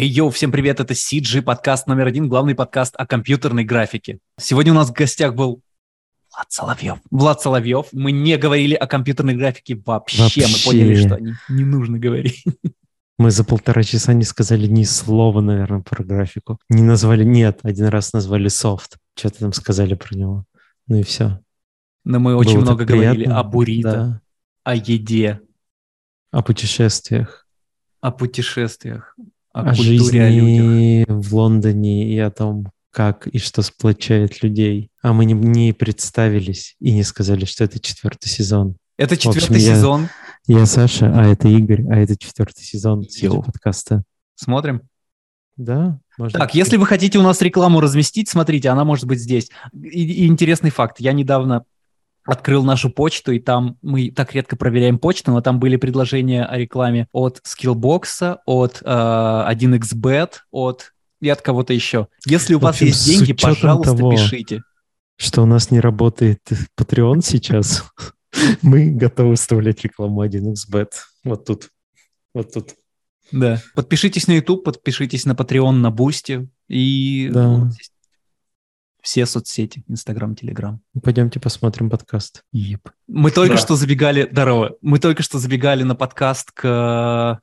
Эй, йоу, всем привет, это CG, подкаст номер один, главный подкаст о компьютерной графике. Сегодня у нас в гостях был Влад Соловьев. Влад Соловьев. Мы не говорили о компьютерной графике вообще. вообще. Мы поняли, что не, не нужно говорить. Мы за полтора часа не сказали ни слова, наверное, про графику. Не назвали, нет, один раз назвали софт. Что-то там сказали про него. Ну и все. Но мы очень Было много говорили о буррито, да. о еде. О путешествиях. О путешествиях о, о жизни о людях. в Лондоне и о том, как и что сплочает людей. А мы не, не представились и не сказали, что это четвертый сезон. Это четвертый общем, сезон. Я, я Саша, а это Игорь, а это четвертый сезон подкаста. Смотрим. Да, можно. Так, если вы хотите у нас рекламу разместить, смотрите, она может быть здесь. И, и интересный факт. Я недавно открыл нашу почту, и там мы так редко проверяем почту, но там были предложения о рекламе от Skillbox, от э, 1xbet, от и от кого-то еще. Если у вас общем, есть деньги, пожалуйста, того, пишите. Что у нас не работает Patreon сейчас, мы готовы вставлять рекламу 1xbet. Вот тут. Вот тут. Да. Подпишитесь на YouTube, подпишитесь на Patreon, на Boosty. И да. Все соцсети, Инстаграм, Телеграм. Пойдемте посмотрим подкаст. Yep. Мы только да. что забегали, здорово, мы только что забегали на подкаст к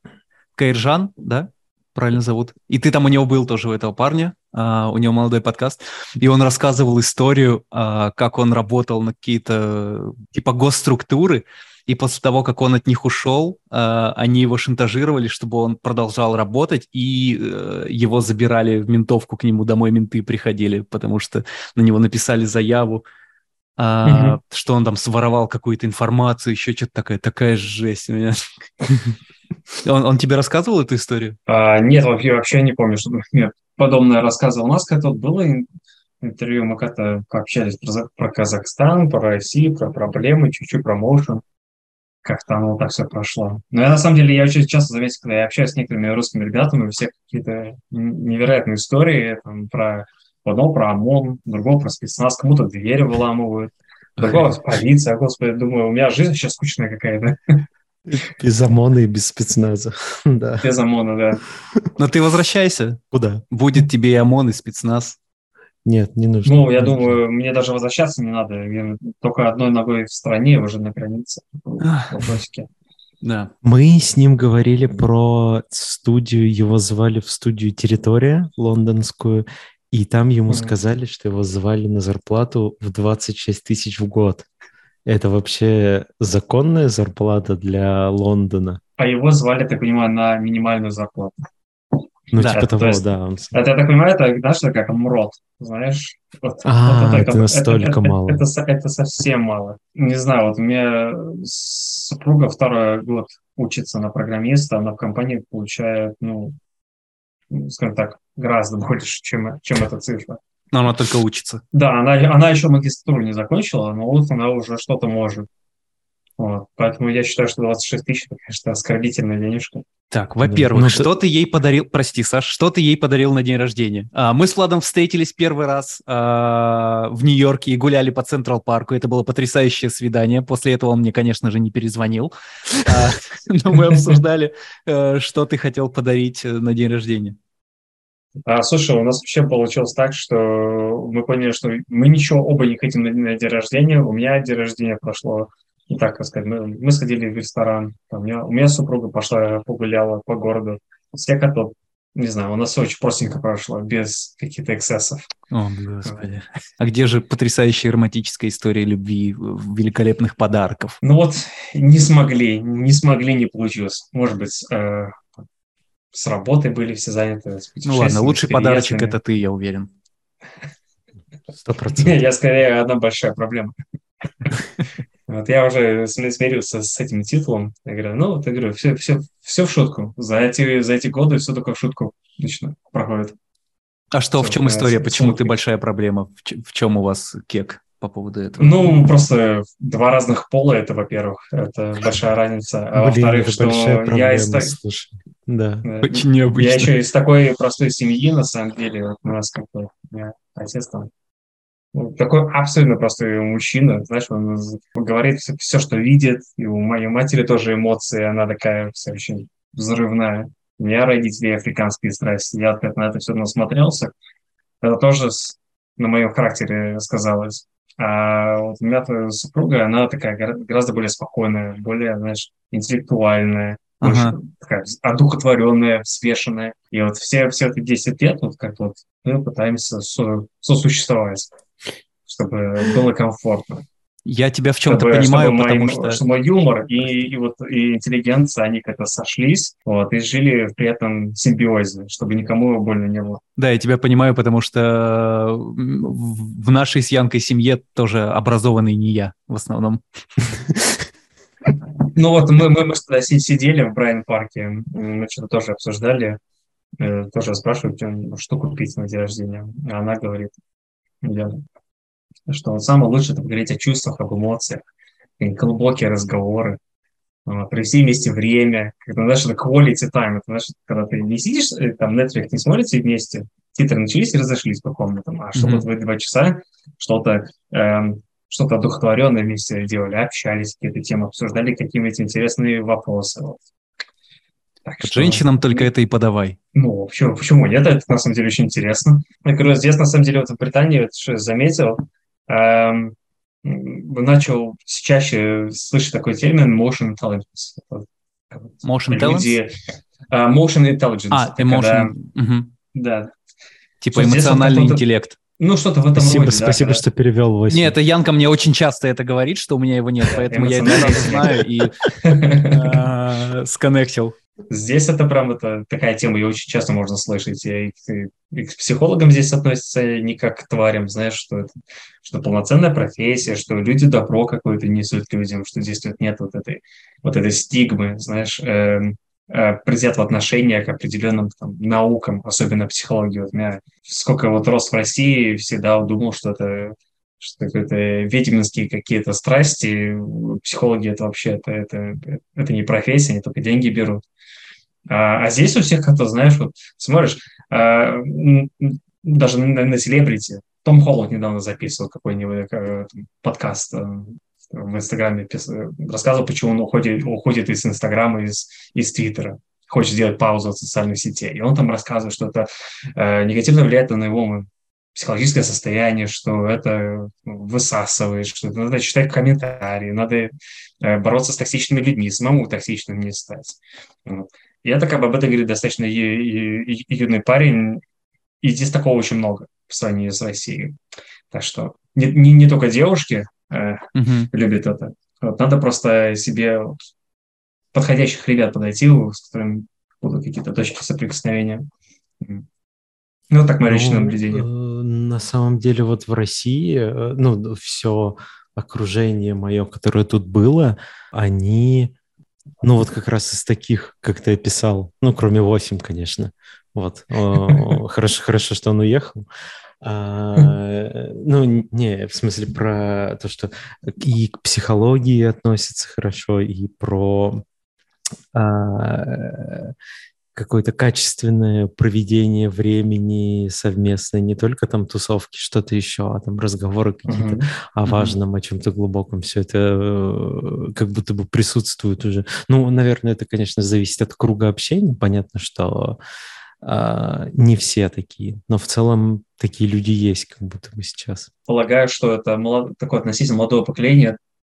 Кайржан, да? Правильно зовут. И ты там у него был тоже, у этого парня, uh, у него молодой подкаст, и он рассказывал историю, uh, как он работал на какие-то типа госструктуры, и после того, как он от них ушел, э, они его шантажировали, чтобы он продолжал работать, и э, его забирали в ментовку, к нему домой менты приходили, потому что на него написали заяву, угу. что он там своровал какую-то информацию, еще что-то такое, такая жесть у меня. Он, он тебе рассказывал эту историю? А, нет, вообще, вообще не помню, что мне подобное рассказывал. У нас как-то было интервью, мы как-то общались про, про Казахстан, про Россию, про проблемы, чуть-чуть про motion как-то оно так все прошло. Но я на самом деле, я очень часто заметил, когда я общаюсь с некоторыми русскими ребятами, у всех какие-то невероятные истории там, про одного про ОМОН, другого про спецназ, кому-то двери выламывают, другого полиция. Господи, думаю, у меня жизнь сейчас скучная какая-то. Без ОМОНа и без спецназа. да. Без ОМОНа, да. Но ты возвращайся. Куда? Будет тебе и ОМОН, и спецназ. Нет, не нужно. Ну, я думаю, мне даже возвращаться не надо. Я только одной ногой в стране, уже на границе. Вопросики. Да. Мы с ним говорили про студию, его звали в студию «Территория» лондонскую, и там ему mm-hmm. сказали, что его звали на зарплату в 26 тысяч в год. Это вообще законная зарплата для Лондона? А его звали, так понимаю, на минимальную зарплату. Ну, да, типа того, есть, да. Он... Это, я так понимаю, это, знаешь, как МРОД, знаешь? Вот, а, вот это, это, это настолько это, мало. Это, это, это совсем мало. Не знаю, вот у меня супруга второй год учится на программиста, она в компании получает, ну, скажем так, гораздо больше, чем, чем эта цифра. Но она только учится. Да, она, она еще магистратуру не закончила, но вот она уже что-то может. Вот. Поэтому я считаю, что 26 тысяч, это, конечно, оскорбительная денежка. Так, во-первых, ну, что ты... ты ей подарил, прости, Саш, что ты ей подарил на день рождения? А, мы с Владом встретились первый раз а, в Нью-Йорке и гуляли по Централ Парку. Это было потрясающее свидание. После этого он мне, конечно же, не перезвонил. А, но мы обсуждали, э, что ты хотел подарить э, на день рождения. А, слушай, у нас вообще получилось так, что мы поняли, что мы ничего оба не хотим на, на день рождения. У меня день рождения прошло ну, так сказать, мы, мы сходили в ресторан, там, у, меня, у меня супруга пошла, погуляла по городу. Все котов, не знаю, у нас все очень простенько прошло, без каких-то эксцессов. О, господи. А где же потрясающая романтическая история любви, великолепных подарков? Ну вот, не смогли, не смогли, не получилось. Может быть, э, с работой были все заняты, Ну ладно, лучший подарочек это ты, я уверен. Сто процентов. Я скорее одна большая проблема. Вот я уже смирился с этим титулом. Я говорю, ну, вот я говорю, все, все, все в шутку. За эти, за эти годы все только в шутку лично проходит. А что, все, в чем история? Почему ты большая проблема? В, в чем у вас кек по поводу этого? Ну, просто два разных пола, это, во-первых, это большая разница. А во-вторых, что я из... Да. Очень необычно. Я еще из такой простой семьи, на самом деле. Вот у нас как-то отец там такой абсолютно простой мужчина, знаешь, он говорит все, все, что видит, и у моей матери тоже эмоции, она такая вся очень взрывная. У меня родители африканские страсти. Я как на это все насмотрелся. Это тоже на моем характере сказалось. А вот у меня супруга, она такая гораздо более спокойная, более, знаешь, интеллектуальная, ага. больше такая одухотворенная, свешенная. И вот все, все эти 10 лет, вот как вот мы пытаемся со, сосуществовать, чтобы было комфортно. Я тебя в чем-то понимаю, чтобы потому мой, что... Что мой юмор и, и, вот, и интеллигенция, они как-то сошлись, вот, и жили при этом симбиозе, чтобы никому больно не было. Да, я тебя понимаю, потому что в нашей с Янкой семье тоже образованный не я в основном. Ну вот мы, мы, мы тогда сидели в Брайан-парке, мы что-то тоже обсуждали, э, тоже спрашивают, что купить на день рождения. А она говорит, я что самое лучшее это поговорить о чувствах, об эмоциях, глубокие разговоры, а, провести вместе время, когда, знаешь, это quality time, это, знаешь, когда ты не сидишь, э, там, Netflix не смотрите вместе, титры начались и разошлись по комнатам, а чтобы mm-hmm. вы два часа что-то эм, что-то одухотворенное вместе делали, общались, какие-то темы обсуждали, какие-нибудь интересные вопросы. Вот. Так что, Женщинам только это и подавай. Ну, почему, почему нет? Это на самом деле очень интересно. Я говорю, здесь на самом деле вот в Британии, вот, что я заметил, эм, начал чаще слышать такой термин motion intelligence. Motion Люди, Uh, motion intelligence. А, emotion. Когда, угу. Да. Типа что эмоциональный интеллект. Ну, что-то в этом спасибо, роде. Спасибо, да, что перевел Вася. Нет, это Янка мне очень часто это говорит, что у меня его нет, поэтому я это сразу знаю и э, сконнектил. Здесь это прям это такая тема, ее очень часто можно слышать. И, и, и к психологам здесь относятся не как к тварям, знаешь, что это что полноценная профессия, что люди добро какое-то несут людям, что здесь тут нет вот этой, вот этой стигмы, знаешь, э, э, предвзятого отношения к определенным там, наукам, особенно психологии. Вот меня сколько вот рос в России, всегда думал, что это что какие-то ведьминские какие-то страсти, психологи это вообще, это, это, это не профессия, они только деньги берут. А, а здесь у всех как-то, знаешь, вот смотришь, а, даже на, на селебрити, том Холланд недавно записывал какой-нибудь э, подкаст э, в Инстаграме, рассказывал, почему он уходит, уходит из Инстаграма, из, из Твиттера, хочет сделать паузу от социальных сетей. И он там рассказывает, что это э, негативно влияет на его психологическое состояние, что это высасывает, что надо читать комментарии, надо э, бороться с токсичными людьми, самому токсичным не стать. Вот. Я так об этом говорю достаточно юный парень, и здесь такого очень много в сравнении с Россией. Так что не, не, не только девушки э, uh-huh. любят это. Вот, надо просто себе подходящих ребят подойти, с которыми будут какие-то точки соприкосновения. Ну, так мое личное ну, наблюдение. Э, на самом деле вот в России, э, ну, все окружение мое, которое тут было, они, ну, вот как раз из таких, как ты описал, ну, кроме 8, конечно, вот, хорошо, хорошо, что он уехал, а, ну, не, в смысле про то, что и к психологии относится хорошо, и про а, какое-то качественное проведение времени совместное, не только там тусовки, что-то еще, а там разговоры какие-то uh-huh. о важном, uh-huh. о чем-то глубоком. Все это э, как будто бы присутствует уже. Ну, наверное, это, конечно, зависит от круга общения. Понятно, что Uh, не все такие, но в целом такие люди есть, как будто бы сейчас. Полагаю, что это молод... такое относительно молодое поколение,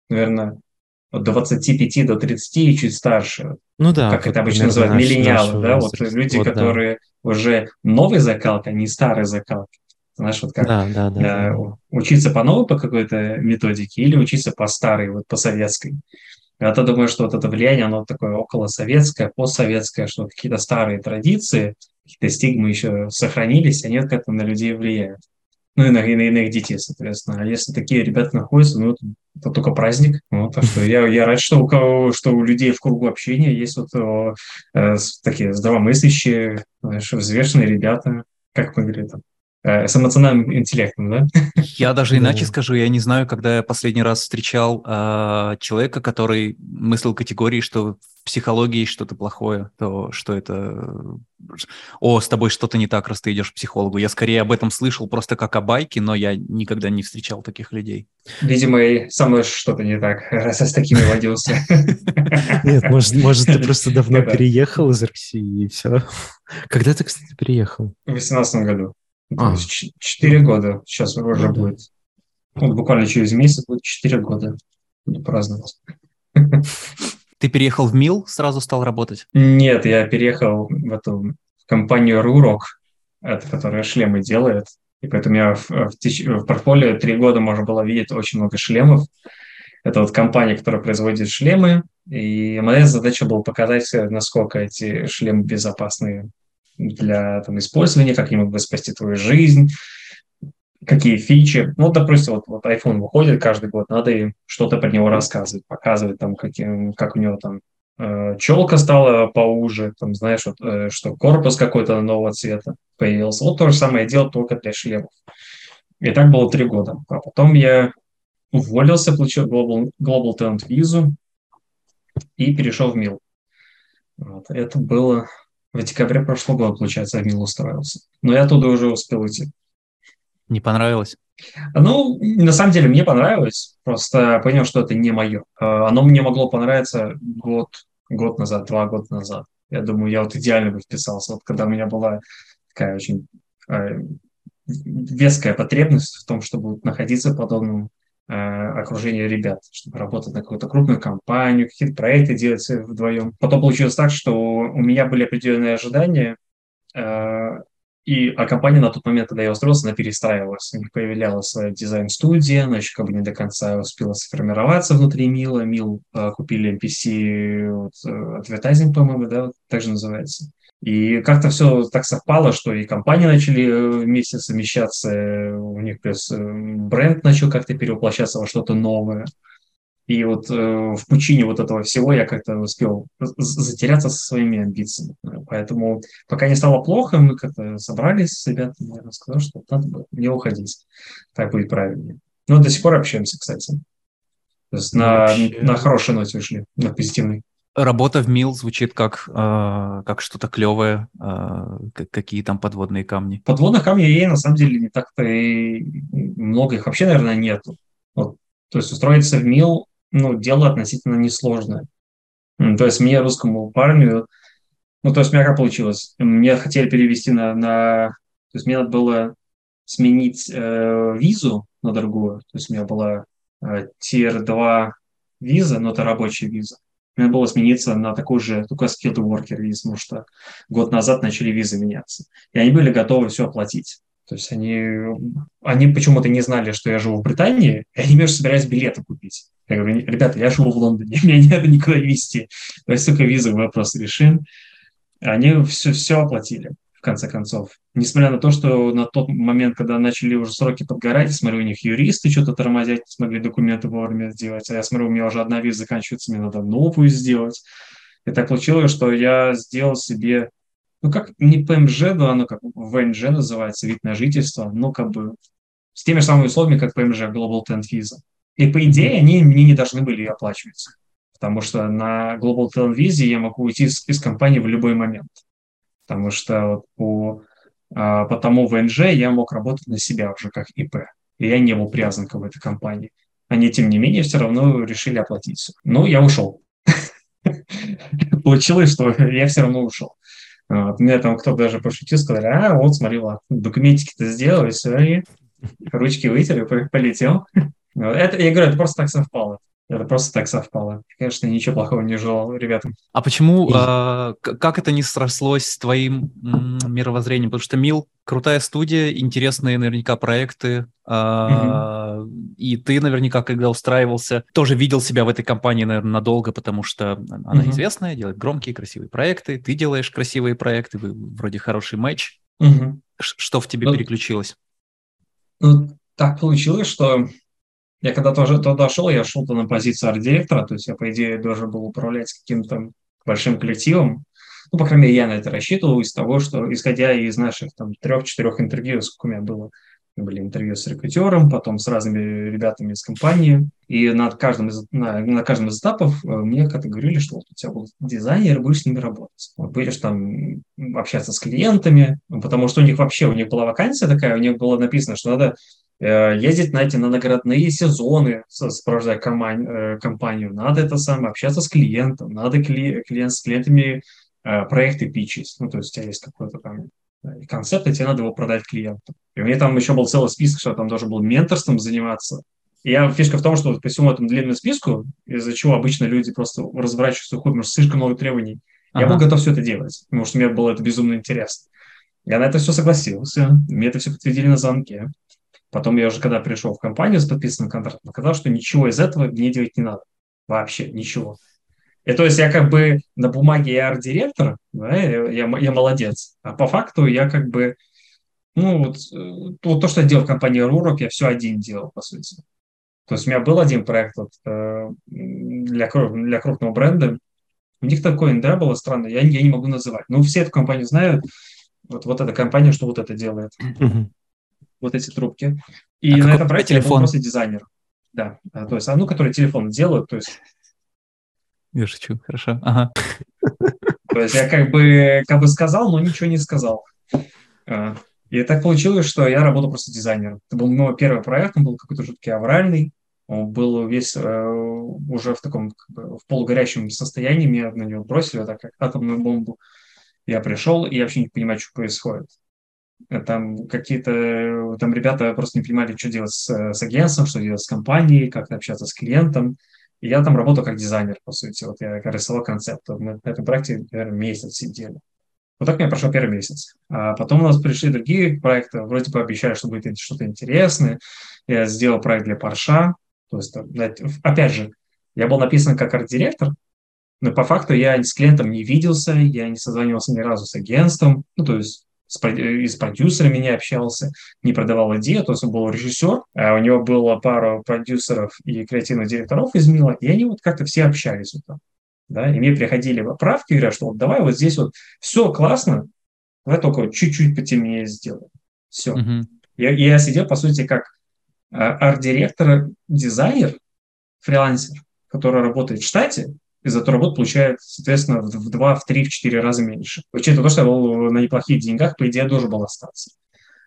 наверное, от 25 до 30 и чуть старше. Ну да. Как это обычно называют, миллениалы, да, вот люди, вот, которые да. уже новой закалки, а не старой закалки. Знаешь, вот как да, да, да, э, да. учиться по новой по какой-то методике или учиться по старой, вот по советской. Я-то думаю, что вот это влияние, оно такое около советское, постсоветское, что какие-то старые традиции, какие-то стигмы еще сохранились, они как-то на людей влияют ну и на, и на, и на их детей, соответственно. А если такие ребята находятся, ну, это, только праздник. Вот, так что я, я рад, что у, кого, что у людей в кругу общения есть вот э, такие здравомыслящие, знаешь, взвешенные ребята, как мы говорили, там, с эмоциональным интеллектом, да? Я даже иначе скажу, я не знаю, когда я последний раз встречал э, человека, который мыслил категории, что в психологии что-то плохое, то что это... О, с тобой что-то не так, раз ты идешь к психологу. Я скорее об этом слышал просто как о байке, но я никогда не встречал таких людей. Видимо, и со мной что-то не так, раз я с такими водился. Нет, может, может, ты просто давно переехал из России и все. Когда ты, кстати, переехал? В 2018 году. А. Четыре года сейчас уже будет. Вот буквально через месяц будет четыре года. Буду праздновать. Ты переехал в МИЛ, сразу стал работать? Нет, я переехал в эту компанию Рурок, это, которая шлемы делает. И поэтому я в, в, в портфолио три года можно было видеть очень много шлемов. Это вот компания, которая производит шлемы, и моя задача была показать, насколько эти шлемы безопасны для там, использования, как они могут спасти твою жизнь, какие фичи. Ну, допустим, вот, вот iPhone выходит каждый год, надо им что-то про него рассказывать, показывать, там, каким, как у него там э, челка стала поуже, там, знаешь, вот, э, что корпус какой-то нового цвета появился. Вот то же самое я делал только для шлемов. И так было три года. А потом я уволился, получил Global, Global Talent визу и перешел в МИЛ. Вот. Это было в декабре прошлого года, получается, в МИЛ устроился. Но я оттуда уже успел уйти. Не понравилось? Ну, на самом деле, мне понравилось. Просто понял, что это не мое. А, оно мне могло понравиться год, год назад, два года назад. Я думаю, я вот идеально бы вписался. Вот когда у меня была такая очень э, веская потребность в том, чтобы находиться в подобном э, окружении ребят, чтобы работать на какую-то крупную компанию, какие-то проекты делать вдвоем. Потом получилось так, что у меня были определенные ожидания, э, и, а компания на тот момент, когда я устроился, она перестраивалась. У них появлялась дизайн-студия, она еще как бы не до конца успела сформироваться внутри Мила. Мил э, купили NPC, вот, Advertising, по-моему, да, вот, так же называется. И как-то все так совпало, что и компании начали э, вместе совмещаться, у них плюс э, бренд начал как-то перевоплощаться во что-то новое. И вот э, в пучине вот этого всего я как-то успел затеряться со своими амбициями. Поэтому пока не стало плохо, мы как-то собрались с ребятами, я сказал, что надо бы не уходить. Так будет правильнее. Но до сих пор общаемся, кстати. То есть ну, на, Вообще... на хорошей ноте ушли, на позитивной. Работа в МИЛ звучит как, э, как что-то клевое. Э, какие там подводные камни? Подводных камней на самом деле не так-то и много их вообще, наверное, нету. Вот, то есть устроиться в МИЛ ну, дело относительно несложное. То есть мне, русскому парню, ну, то есть у меня как получилось? Мне хотели перевести на... на то есть мне надо было сменить э, визу на другую. То есть у меня была э, Tier 2 виза, но это рабочая виза. Мне было смениться на такую же, только skilled worker визу, потому что год назад начали визы меняться. И они были готовы все оплатить. То есть они, они почему-то не знали, что я живу в Британии, и они между собирались билеты купить. Я говорю, ребята, я живу в Лондоне, меня не надо никуда. То есть только визовый вопрос решим. Они все, все оплатили, в конце концов. Несмотря на то, что на тот момент, когда начали уже сроки подгорать, смотрю, у них юристы что-то тормозят, не смогли документы вовремя сделать, а я смотрю, у меня уже одна виза заканчивается, мне надо новую сделать. И так получилось, что я сделал себе ну, как не ПМЖ, но оно как ВНЖ называется, вид на жительство, но как бы с теми самыми условиями, как ПМЖ, Global Talent Visa. И по идее они мне не должны были оплачиваться, потому что на Global Talent Visa я могу уйти из, из компании в любой момент, потому что вот по, а, по тому ВНЖ я мог работать на себя уже как ИП, и я не был привязан к этой компании. Они, тем не менее, все равно решили оплатить. Ну, я ушел. Получилось, что я все равно ушел. Вот. Мне там кто-то даже пошутил, сказали, а, вот, смотри, ладно, документики-то сделал, все, и ручки вытер, и полетел. Это, я говорю, это просто так совпало. Это просто так совпало. Конечно, ничего плохого не желал ребятам. А почему, э, как это не срослось с твоим мировоззрением? Потому что МИЛ крутая студия, интересные наверняка проекты, э, и ты наверняка, когда устраивался, тоже видел себя в этой компании, наверное, надолго, потому что она известная, делает громкие, красивые проекты, ты делаешь красивые проекты, вы вроде хороший матч. Что в тебе ну, переключилось? Ну, так получилось, что я когда тоже туда шел, я шел-то на позицию арт-директора, то есть я, по идее, должен был управлять каким-то большим коллективом, Ну, по крайней мере, я на это рассчитывал из того, что, исходя из наших там трех-четырех интервью, сколько у меня было, были интервью с рекрутером, потом с разными ребятами из компании. И на каждом из, на, на каждом из этапов э, мне как-то говорили, что вот у тебя был дизайнер, будешь с ними работать. Вот будешь там общаться с клиентами, потому что у них вообще, у них была вакансия такая, у них было написано, что надо ездить на эти на наградные сезоны, сопровождая э, компанию, надо это самое, общаться с клиентом, надо кли, клиент, с клиентами проекты пичить. Ну, то есть у тебя есть какой-то там концепт, и тебе надо его продать клиенту. И у меня там еще был целый список, что я там должен был менторством заниматься. И я, фишка в том, что по всему этому длинному списку, из-за чего обычно люди просто разворачиваются уходят, потому что слишком много требований, ага. я был готов все это делать, потому что мне было это безумно интересно. Я на это все согласился, мне это все подтвердили на звонке. Потом я уже, когда пришел в компанию с подписанным контрактом, сказал, что ничего из этого мне делать не надо. Вообще ничего. И то есть я как бы на бумаге я арт-директор, да, я, я молодец, а по факту я как бы, ну, вот, э, вот то, что я делал в компании Рурок, я все один делал, по сути. То есть у меня был один проект вот, э, для, для крупного бренда, у них такое НДА было странно, я, я не могу называть. Но все эту компанию знают, вот, вот эта компания, что вот это делает. Вот эти трубки. И а на этом проекте телефон? я был просто дизайнер. Да, то есть, а, ну, которые телефон делают, то есть я шучу, хорошо. Ага. То есть я как бы, как бы сказал, но ничего не сказал. А, и так получилось, что я работал просто дизайнером. Это был мой первый проект, он был какой-то жуткий авральный. Он был весь э, уже в таком как бы, в полугорящем состоянии. Меня на него бросили, так как атомную бомбу. Я пришел, и я вообще не понимаю, что происходит. Там какие-то там ребята просто не понимали, что делать с, с агентством, что делать с компанией, как общаться с клиентом. И я там работал как дизайнер, по сути. Вот я рисовал концепт. Мы на этом проекте, наверное, месяц сидели. Вот так у меня прошел первый месяц. А потом у нас пришли другие проекты. Вроде бы обещали, что будет что-то интересное. Я сделал проект для Парша. То есть, опять же, я был написан как арт-директор, но по факту я с клиентом не виделся, я не созванивался ни разу с агентством. Ну, то есть и с продюсерами не общался, не продавал идею, то есть он был режиссер, а у него было пара продюсеров и креативных директоров из Мила, и они вот как-то все общались вот там. Да, и мне приходили поправки, говорят, что вот давай вот здесь вот все классно, давай только чуть-чуть потемнее сделаем. Все. Uh-huh. Я, я сидел, по сути, как а, арт-директор, дизайнер, фрилансер, который работает в штате, и зато работа получает, соответственно, в два, в три, в четыре раза меньше. Учитывая то, что я был на неплохих деньгах, по идее, должен был остаться.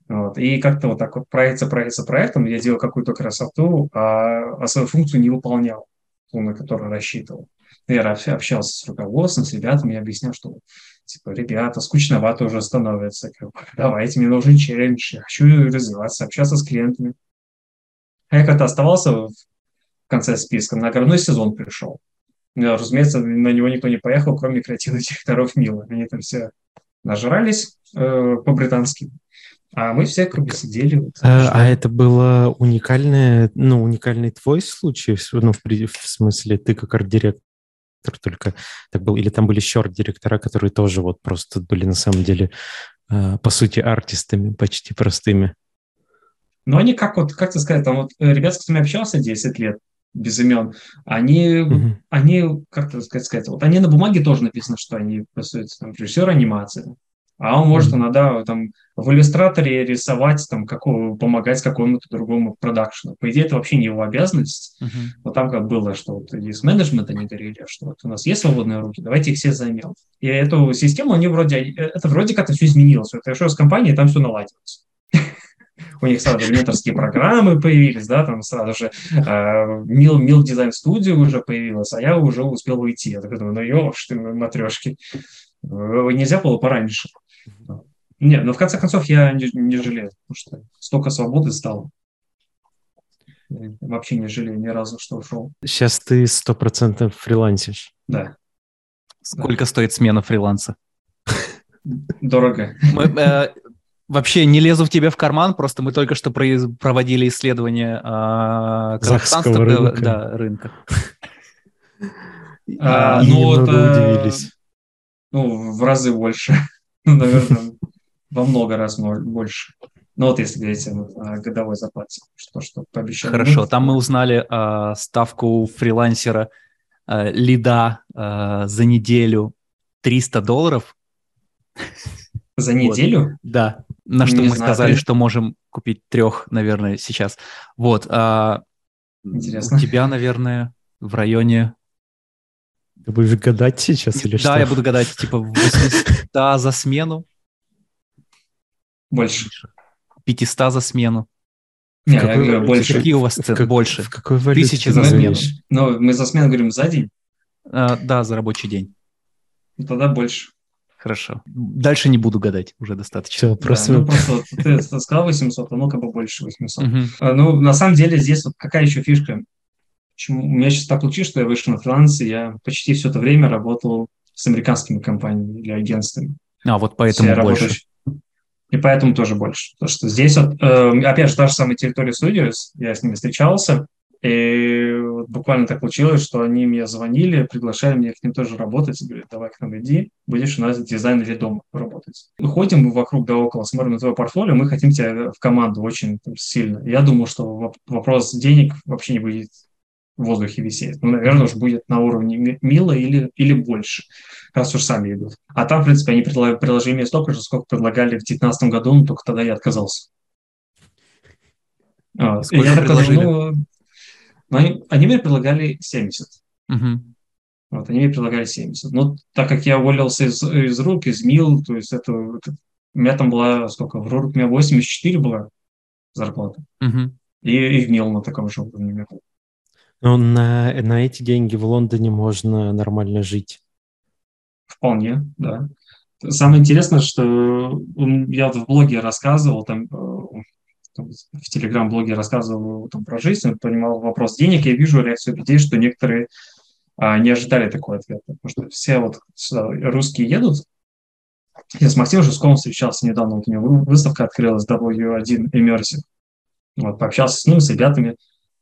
Вот. И как-то вот так вот проект за проект за проектом я делал какую-то красоту, а, а свою функцию не выполнял, ту, на которую рассчитывал. Я общался с руководством, с ребятами, я объяснял, что типа, ребята, скучновато уже становится, давайте, мне нужен челлендж, я хочу развиваться, общаться с клиентами. А я как-то оставался в конце списка, на наградной сезон пришел. Разумеется, на него никто не поехал, кроме креативных директоров Мила. Они там все нажрались э, по-британски. А мы все как бы сидели. Вот, а, а это было уникальное, ну, уникальный твой случай? Ну, в, в смысле, ты как арт-директор только так был? Или там были еще арт-директора, которые тоже вот просто были на самом деле, э, по сути, артистами почти простыми? Ну, они как вот, как тебе сказать, там вот э, ребят, с которыми общался 10 лет, без имен, они, mm-hmm. они как сказать, сказать, вот они на бумаге тоже написано, что они, сути, там, режиссер анимации, а он может mm-hmm. иногда там в иллюстраторе рисовать, там, какого, помогать какому-то другому продакшену. По идее, это вообще не его обязанность. Uh-huh. Но там как было, что вот из менеджмента не говорили, что вот у нас есть свободные руки, давайте их все займем. И эту систему они вроде, это вроде как-то все изменилось. Вот я шел с компанией, там все наладилось у них сразу же менторские программы появились, да, там сразу же э, Мил, Мил Дизайн Студио уже появилась, а я уже успел уйти. Я такой думаю, ну ёж ты, матрешки, нельзя было пораньше. Не, но в конце концов я не, не жалею, потому что столько свободы стало. вообще не жалею ни разу, что ушел. Сейчас ты сто процентов фрилансишь. Да. Сколько да. стоит смена фриланса? Дорого. Мы, э, Вообще не лезу в тебе в карман, просто мы только что проводили исследование э, казахстанского рынка. Да, рынка. А, ну, это, удивились. Ну, в разы больше. Ну, наверное, во много раз больше. Ну, вот если говорить о годовой зарплате, что, что пообещали. Хорошо, там мы узнали э, ставку фрилансера э, лида э, за неделю 300 долларов, За неделю? Да. На что Не мы знаю, сказали, ты- что можем купить трех, наверное, сейчас. Вот. а, Интересно. У тебя, наверное, в районе... Ты будешь гадать сейчас или да, что? я буду гадать, типа 800 за смену, Больше. 500 за смену. Не, я какой говорю, валюте больше. Какие у вас цены? как- Больше. В какой валюте Тысячи ты за смену. говоришь? Ну, мы за смену говорим за день, А, Да, за рабочий день. ну, тогда больше. Хорошо. Дальше не буду гадать, уже достаточно. Все, Да, просто ну, просто вот ты ты сказал 800, а ну, как бы больше 800. Мгм. А, Ну, на самом деле, здесь вот какая еще фишка? Почему? У меня сейчас так получилось, что я вышел на фриланс, и я почти все это время работал с американскими компаниями или агентствами. А, вот Я поэтому работаю больше. И поэтому тоже больше. Потому что здесь вот, э, опять же, та же самая территория Studios, я с ними встречался, и вот буквально так получилось, что они мне звонили, приглашали меня к ним тоже работать, и говорят, давай к нам иди, будешь у нас дизайн дома работать. Мы ходим вокруг да около, смотрим на твое портфолио, мы хотим тебя в команду очень там, сильно. Я думал, что воп- вопрос денег вообще не будет в воздухе висеть. Ну, наверное, уж будет на уровне ми- мило или, или больше, раз уж сами идут. А там, в принципе, они предложили мне столько же, сколько предлагали в 2019 году, но только тогда я отказался. И Сколько я предложили? ну, ну, они, они мне предлагали 70. Мгм. Вот, они мне предлагали 70. Но так как я уволился из, из рук, из МИЛ, то есть это, это- у меня там была, сколько, в рук у меня 84 была зарплата. Мгм. И, и в МИЛ на таком же уровне. было. Ну, на, на эти деньги в Лондоне можно нормально жить. Вполне, да. Самое интересное, что я вот в блоге рассказывал, там, э, там в телеграм-блоге рассказывал там, про жизнь, понимал вопрос денег, я вижу реакцию людей, что некоторые а, не ожидали такой ответ. Потому что все вот сюда русские едут. Я с Максимом Жусковым встречался недавно, вот у него вы- выставка открылась W1 Immersive. Вот, пообщался с ним, с ребятами,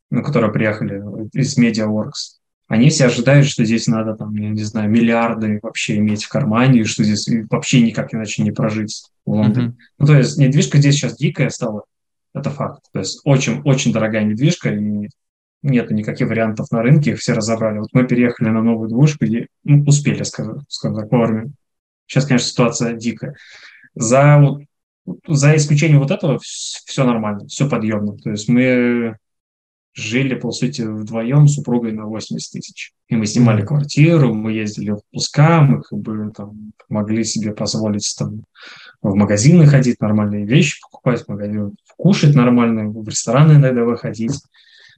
ну, которые приехали из MediaWorks. Они все ожидают, что здесь надо, там, я не знаю, миллиарды вообще иметь в кармане, и что здесь вообще никак иначе не прожить в Лондоне. Мгм. Ну, то есть недвижка здесь сейчас дикая стала, это факт. То есть очень-очень дорогая недвижка, и нет никаких вариантов на рынке, их все разобрали. Вот мы переехали на новую двушку, и ну, успели, скажем, скажем так, вовремя. Сейчас, конечно, ситуация дикая. За, за исключением вот этого все нормально, все подъемно. То есть мы жили, по сути, вдвоем с супругой на 80 тысяч. И мы снимали квартиру, мы ездили в отпуска, мы как бы там могли себе позволить там в магазины ходить, нормальные вещи покупать, в магазин, кушать нормально, в рестораны иногда выходить.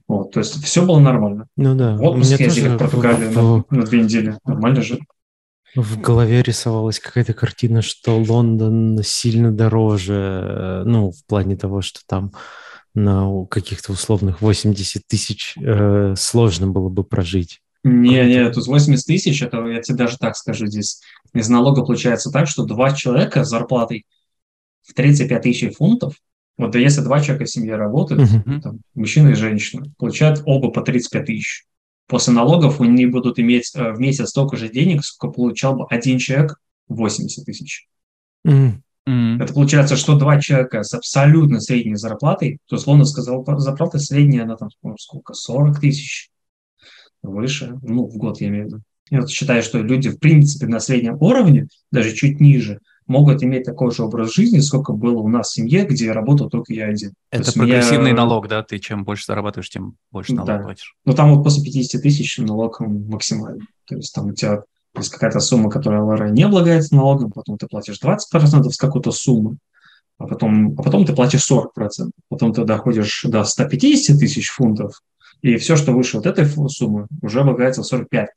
Вот, то есть все было нормально. Ну да. В у отпуск меня ездили в Португалию в- на, на две недели. Нормально же. В голове рисовалась какая-то картина, что Лондон сильно дороже, э, ну, в плане того, что там на каких-то условных 80 тысяч э, сложно было бы прожить. Не, не, тут 80 тысяч, это я тебе даже так скажу здесь. Из налога получается так, что два человека с зарплатой в 35 тысяч фунтов, вот если два человека в семье работают, Мгм. там, мужчина и женщина, получают оба по 35 тысяч. После налогов они будут иметь э, в месяц столько же денег, сколько получал бы один человек 80 тысяч. М, М. Это получается, что два человека с абсолютно средней зарплатой, то Лондон сказал, зарплата средняя, она там по-моему, сколько, 40 тысяч выше, ну, в год я имею в виду. Я вот считаю, что люди, в принципе, на среднем уровне, даже чуть ниже, могут иметь такой же образ жизни, сколько было у нас в семье, где работал только я один. То Это меня- прогрессивный налог, да? Ты чем больше зарабатываешь, тем больше налог Да. платишь. Ну, там вот после 50 тысяч налог максимальный. То есть там у тебя есть какая-то сумма, которая ЛР не облагается налогом, потом ты платишь 20% с какой-то суммы, а потом, а потом ты платишь 40%. Потом ты доходишь до 150 тысяч фунтов, и все, что выше вот этой суммы, уже облагается 45%.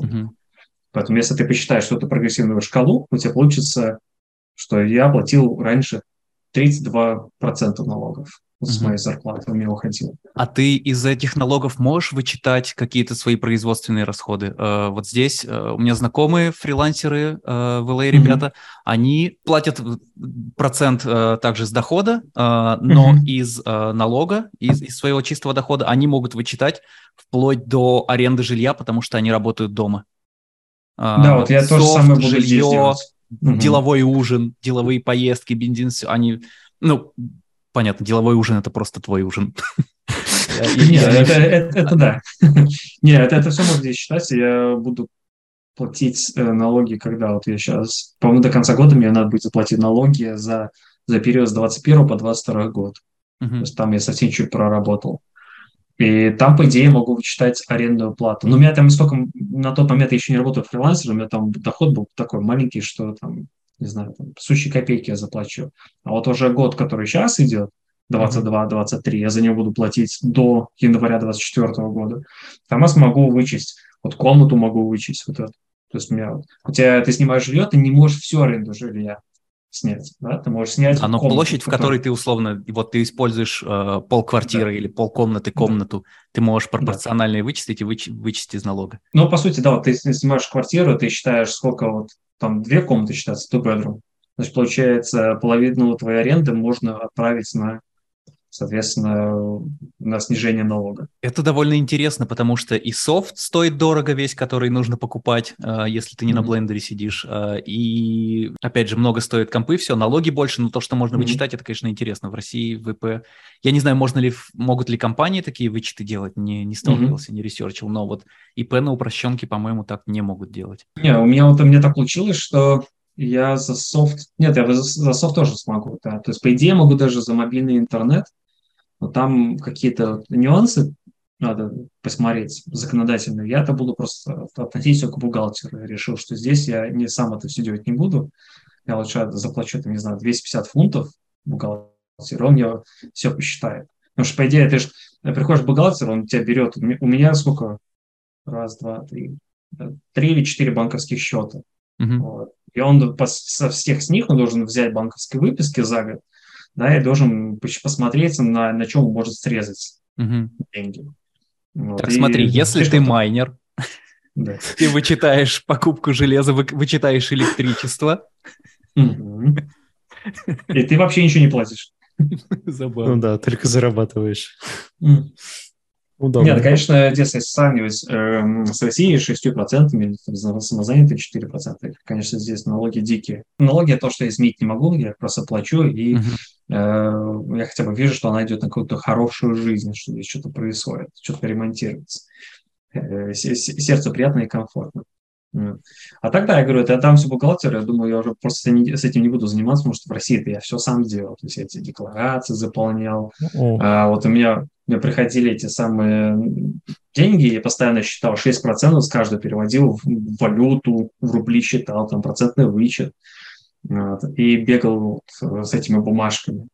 Мгм. Поэтому если ты посчитаешь что это прогрессивную шкалу, у тебя получится, что я платил раньше 32% налогов с моей зарплаты, у меня уходило. А ты из этих налогов можешь вычитать какие-то свои производственные расходы? Э, Вот здесь э, у меня знакомые фрилансеры э, в LA Мгм. ребята, они платят процент также с дохода, но Мгм. из налога, из, из своего чистого дохода они могут вычитать вплоть до аренды жилья, потому что они работают дома. А, Да, вот я тоже софт, самое буду жилье, деловой ужин, деловые поездки, бензин, всё, они, ну, понятно, деловой ужин это просто твой ужин. Нет, это, да. Нет, это, это все можно здесь считать, я буду платить э, налоги, когда вот я сейчас, по-моему, до конца года мне надо будет заплатить налоги за, за период с 21 по 22 год. Uh-huh. То есть там я совсем чуть проработал. И там, по идее, могу вычитать арендную плату. Но у меня там столько... На тот момент я еще не работал фрилансером, у меня там доход был такой маленький, что там, не знаю, там, сущие копейки я заплачу. А вот уже год, который сейчас идет, 22-23, я за него буду платить до января 24 года. Там я смогу вычесть, вот комнату могу вычесть, вот это. То есть у меня, тебя ты снимаешь жилье, ты не можешь всю аренду жилья снять, да, ты можешь снять. А но комнату, площадь, в которой ты условно, вот ты используешь э, полквартиры да. или полкомнаты, комнату, да. ты можешь пропорционально да. вычислить и выч- вычесть из налога. Ну, по сути, да, вот ты снимаешь квартиру, ты считаешь, сколько вот там две комнаты считается, two bedroom. Значит, получается, половину твоей аренды можно отправить на соответственно, на снижение налога. Это довольно интересно, потому что и софт стоит дорого весь, который нужно покупать, а, если ты не mm-hmm. на блендере сидишь, а, и, опять же, много стоит компы, все, налоги больше, но то, что можно mm-hmm. вычитать, это, конечно, интересно. В России ВП... Я не знаю, можно ли, могут ли компании такие вычеты делать, не, не сталкивался, mm-hmm. не research ил, но вот ИП на упрощенке, по-моему, так не могут делать. Не, у меня вот у меня так получилось, что я за софт... Нет, я за, за софт тоже смогу, да. То есть, по идее, могу даже за мобильный интернет, но там какие-то нюансы надо посмотреть законодательно. Я это буду просто относить все к бухгалтеру. Я решил, что здесь я не сам это все делать не буду. Я лучше заплачу, там, не знаю, 250 фунтов бухгалтеру, он мне все посчитает. Потому что, по идее, ты же приходишь к бухгалтеру, он тебя берет. У меня сколько? Раз, два, три. Три или четыре банковских счета. Uh-huh. Вот. И он со всех с них он должен взять банковские выписки за год, да, и должен посмотреть, на, на чем он может срезать uh-huh. деньги. Вот. Так и смотри, если ты, ты майнер, да. ты вычитаешь покупку железа, вы, вычитаешь электричество. И ты вообще ничего не платишь. Забавно. Ну да, только зарабатываешь. Удобно. Нет, конечно, если сравнивать э, с Россией 6% или там, самозанятые 4%, конечно, здесь налоги дикие. Налоги – то, что я изменить не могу, я просто плачу, и uh-huh. э, я хотя бы вижу, что она идет на какую-то хорошую жизнь, что здесь что-то происходит, что-то ремонтируется. Э, сердцу приятно и комфортно. А тогда я говорю, я дам все бухгалтеру, я думаю, я уже просто с этим не буду заниматься, потому что в России это я все сам делал, то есть я эти декларации заполнял. Oh. А, вот у меня, меня приходили эти самые деньги, я постоянно считал 6% с каждого переводил в валюту, в рубли считал, там процентный вычет. Вот, и бегал вот с этими бумажками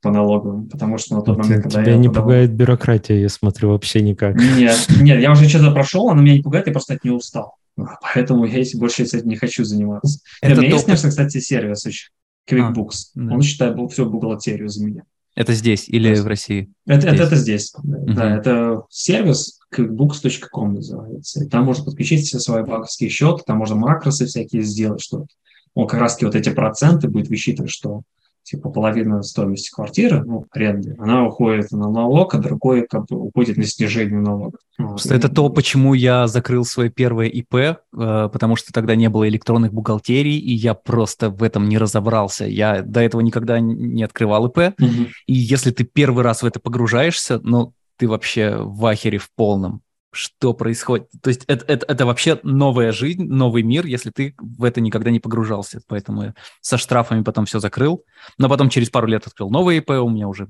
по налоговым, потому что на тот момент, когда тебя я не подавал... пугает бюрократия, я смотрю, вообще никак. Нет, нет, я уже что-то прошел, она меня не пугает, я просто от нее устал. Поэтому я больше этим не хочу заниматься. Это у меня есть, конечно, кстати, сервис еще, QuickBooks. А, да. Он считает всю бухгалтерию за меня. Это здесь или есть, в России? Это здесь, это, это здесь. Uh-huh. Да, это сервис quickbooks.com называется. И там можно подключить все свои банковские счеты, там можно макросы всякие сделать, что он как раз вот эти проценты будет высчитывать, что типа половина стоимости квартиры, ну, аренды, она уходит на налог, а другой как бы уходит на снижение налога. Просто это то, почему я закрыл свое первое ИП, э, потому что тогда не было электронных бухгалтерий, и я просто в этом не разобрался. Я до этого никогда не открывал ИП, угу. и если ты первый раз в это погружаешься, ну, ты вообще в ахере в полном что происходит. То есть это, это, это вообще новая жизнь, новый мир, если ты в это никогда не погружался. Поэтому я со штрафами потом все закрыл. Но потом через пару лет открыл новый ИП, у меня уже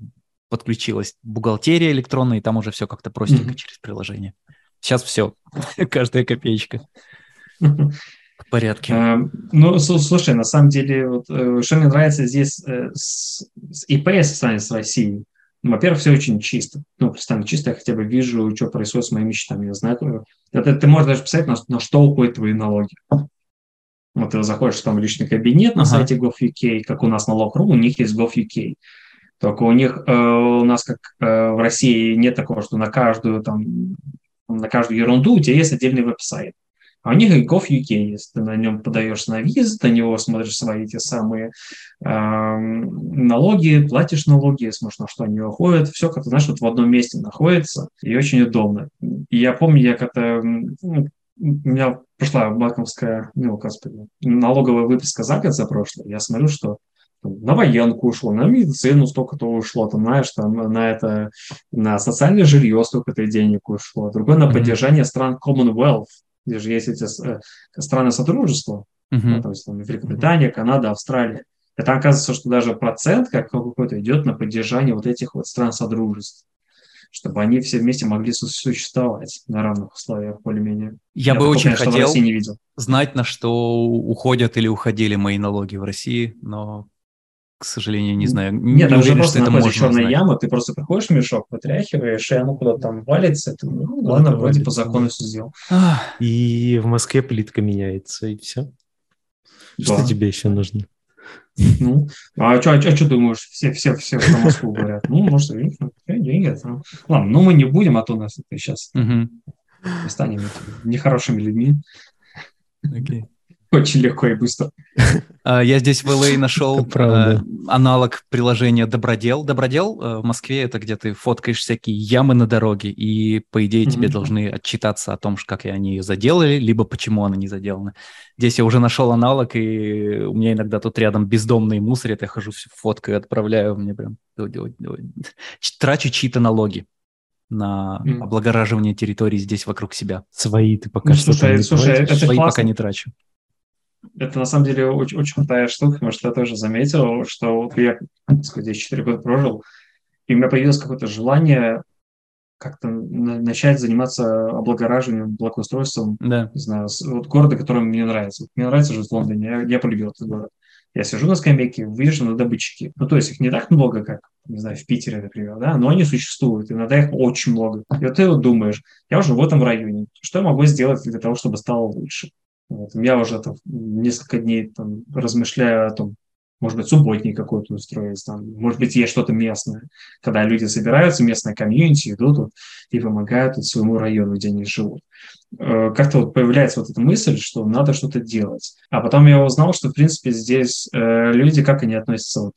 подключилась бухгалтерия электронная, и там уже все как-то простенько mm-hmm. через приложение. Сейчас все, каждая копеечка. В порядке. А, ну, слушай, на самом деле, вот, э, что мне нравится здесь э, с, ИП с, с Россией, ну, во-первых, все очень чисто. Ну, представим, чисто я хотя бы вижу, что происходит с моими счетами. Я знаю, это, ты можешь даже посмотреть, на, на что уходят твои налоги. Вот ты заходишь там в личный кабинет на ага. сайте gov.uk, как у нас налог.ру, у них есть gov.uk. Только у них, э, у нас как э, в России нет такого, что на каждую там, на каждую ерунду у тебя есть отдельный веб-сайт. А у них и Gov.uk есть. Ты на нем подаешь на виз, на него смотришь свои те самые э, налоги, платишь налоги, смотришь, на что они уходят. Все как-то, знаешь, вот в одном месте находится. И очень удобно. И я помню, я как-то... Ну, у меня прошла банковская, ну, господи, налоговая выписка за год, за прошлый. Я смотрю, что на военку ушло, на медицину столько-то ушло, там, знаешь, там, на это, на социальное жилье столько-то денег ушло, другое на поддержание стран Commonwealth, где же есть эти э, страны сотрудничества, Мгм. ну, то есть там Великобритания, Канада, Австралия. Это оказывается, что даже процент как какой-то идет на поддержание вот этих вот стран содружеств, чтобы они все вместе могли су- существовать на равных условиях более-менее. Я бы такого, очень хотел не видел. знать, на что уходят или уходили мои налоги в России, но, к сожалению, не знаю. Не Нет, там же уверен, просто что это находится можно черная яма, ты просто приходишь в мешок, вытряхиваешь, и оно куда-то там валится, ты, ну, Куда-то ладно, вроде по закону да. все сделал. И в Москве плитка меняется, и все. Что Да. тебе еще нужно? Ну, а что а а чё думаешь, все, все, все про Москву говорят? Ну, может, деньги, деньги. это- Ладно, ну мы не будем, а то нас это сейчас станем нехорошими людьми. Окей. Очень легко и быстро. А, Я здесь в LA нашел э, аналог приложения Добродел. Добродел э, в Москве это где ты фоткаешь всякие ямы на дороге, и по идее тебе должны отчитаться о том, как они ее заделали, либо почему она не заделана. Здесь я уже нашел аналог, и у меня иногда тут рядом бездомные мусорят, я хожу всю фоткаю, отправляю, мне прям трачу чьи-то налоги на облагораживание территории здесь вокруг себя. Свои ты пока Ну, что слушай, не это Свои классно. пока не трачу. Это на самом деле очень, очень крутая штука, потому что я тоже заметил, что вот я сколько, здесь 4 года прожил, и у меня появилось какое-то желание как-то на- начать заниматься облагораживанием, благоустройством Да. не знаю, вот города, который мне нравится. Мне нравится жить в Лондоне, я, я полюбил этот город. Я сижу на скамейке, вижу на добытчики. Ну, то есть их не так много, как, не знаю, в Питере, например, да, но они существуют, иногда их очень много. И вот ты вот думаешь, я уже в этом районе, что я могу сделать для того, чтобы стало лучше? Вот. Я уже там несколько дней там размышляю о том, может быть, субботник какой-то устроить, там, может быть, есть что-то местное, когда люди собираются, местная комьюнити, идут вот, и помогают вот своему району, где они живут э, как-то вот появляется вот эта мысль, что надо что-то делать. А потом я узнал, что, в принципе, здесь э, люди, как они относятся, вот,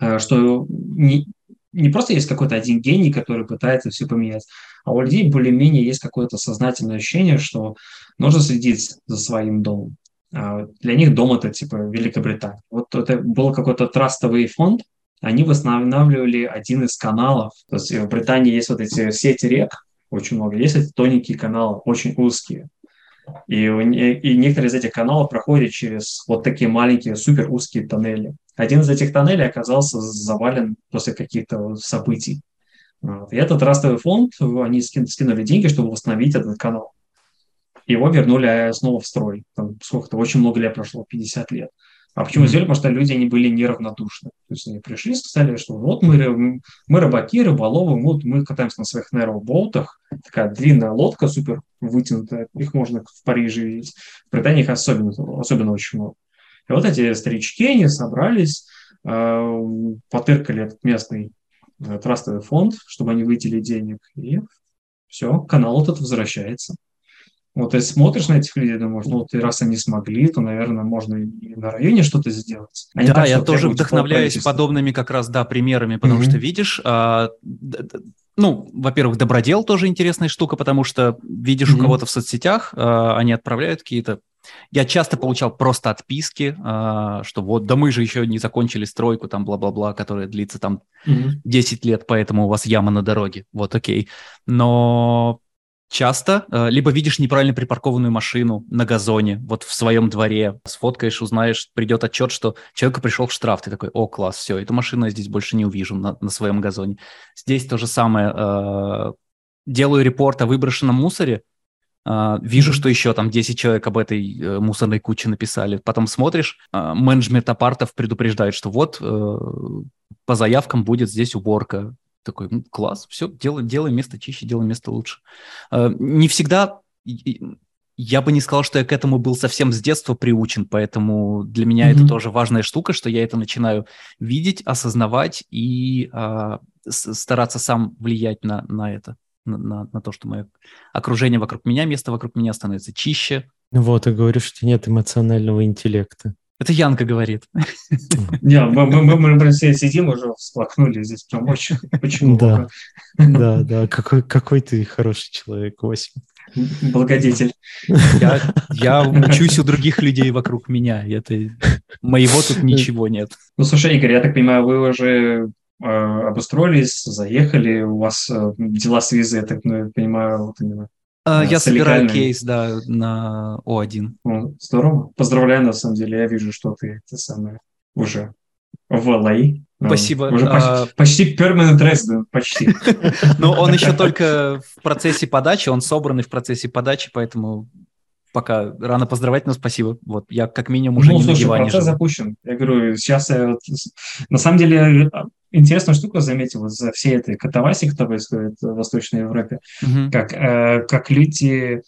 э, что не, не просто есть какой-то один гений, который пытается все поменять, а у людей более-менее есть какое-то сознательное ощущение, что нужно следить за своим домом. А для них дом это типа Великобритания. Вот это был какой-то трастовый фонд, они восстанавливали один из каналов. То есть в Британии есть вот эти сети рек, очень много. Есть эти тоненькие каналы, очень узкие. И, и некоторые из этих каналов проходят через вот такие маленькие, супер узкие тоннели. Один из этих тоннелей оказался завален после каких-то событий. И этот растовый фонд, они скин- скинули деньги, чтобы восстановить этот канал. Его вернули э, снова в строй. Там сколько-то, очень много лет прошло, 50 лет. А почему Мгм. сделали? Потому что люди, они были неравнодушны. То есть они пришли, сказали, что вот мы, мы рыбаки, рыболовы, вот мы катаемся на своих нейробоутах, такая длинная лодка, супер вытянутая, их можно в Париже видеть. В Британии их особенно, особенно очень много. И вот эти старички, они собрались, э, потыркали этот местный трастовый фонд, чтобы они выделили денег, и все, канал этот возвращается. Вот, есть смотришь на этих людей, думаешь, ну, и раз они смогли, то, наверное, можно и на районе что-то сделать. А Да, так, я тоже вдохновляюсь подобными как раз, да, примерами, потому Мгм. что, видишь, а, ну, во-первых, добродел тоже интересная штука, потому что видишь у Мгм. кого-то в соцсетях, а, они отправляют какие-то... Я часто получал просто отписки, а, что вот, да мы же еще не закончили стройку, там, бла-бла-бла, которая длится там Мгм. 10 лет, поэтому у вас яма на дороге. Вот, окей. Но часто э, либо видишь неправильно припаркованную машину на газоне, вот в своем дворе, сфоткаешь, узнаешь, придет отчет, что человеку пришел штраф. Ты такой, о, класс, все, эту машину я здесь больше не увижу на, на своем газоне. Здесь то же самое. э, делаю репорт о выброшенном мусоре, а, вижу, что еще там 10 человек об этой э, мусорной куче написали. Потом смотришь, менеджмент апартов предупреждает, что вот э, по заявкам будет здесь уборка. Такой, «Ну, класс, все, делай, делай место чище, делай место лучше. Э, не всегда, я бы не сказал, что я к этому был совсем с детства приучен, поэтому для меня это Мгм. тоже важная штука, что я это начинаю видеть, осознавать и с- стараться сам влиять на, на это, на, на- на то, что мое окружение вокруг меня, место вокруг меня становится чище. Ну вот, и говоришь, что нет эмоционального интеллекта. Это Янка говорит. Не, мы, мы, мы, мы все сидим уже всплакнули здесь прям очень, очень Да. много. Да, да, какой, какой ты хороший человек, Васим. Благодетель. Я, я учусь у других людей вокруг меня. и Это, моего тут ничего нет. Ну, слушай, Игорь, я так понимаю, вы уже э, обустроились, заехали, у вас э, дела с визой, я так ну, понимаю, вот именно А, э, Я собираю кейс, да, на О1. Ну, здорово. Поздравляю, на самом деле. Я вижу, что ты это самое уже в LA. Ну, Спасибо. Уже А, почти, почти permanent resident, почти. Но он еще только в процессе подачи, он собранный в процессе подачи, поэтому пока рано поздравлять, но спасибо. Вот я как минимум уже Ну, не на слушай, диване процесс живу. запущен. Я говорю, сейчас я на самом деле интересную штуку заметил вот за всей этой катавасией, которая происходит в Восточной Европе, Мгм. как, э, как люди,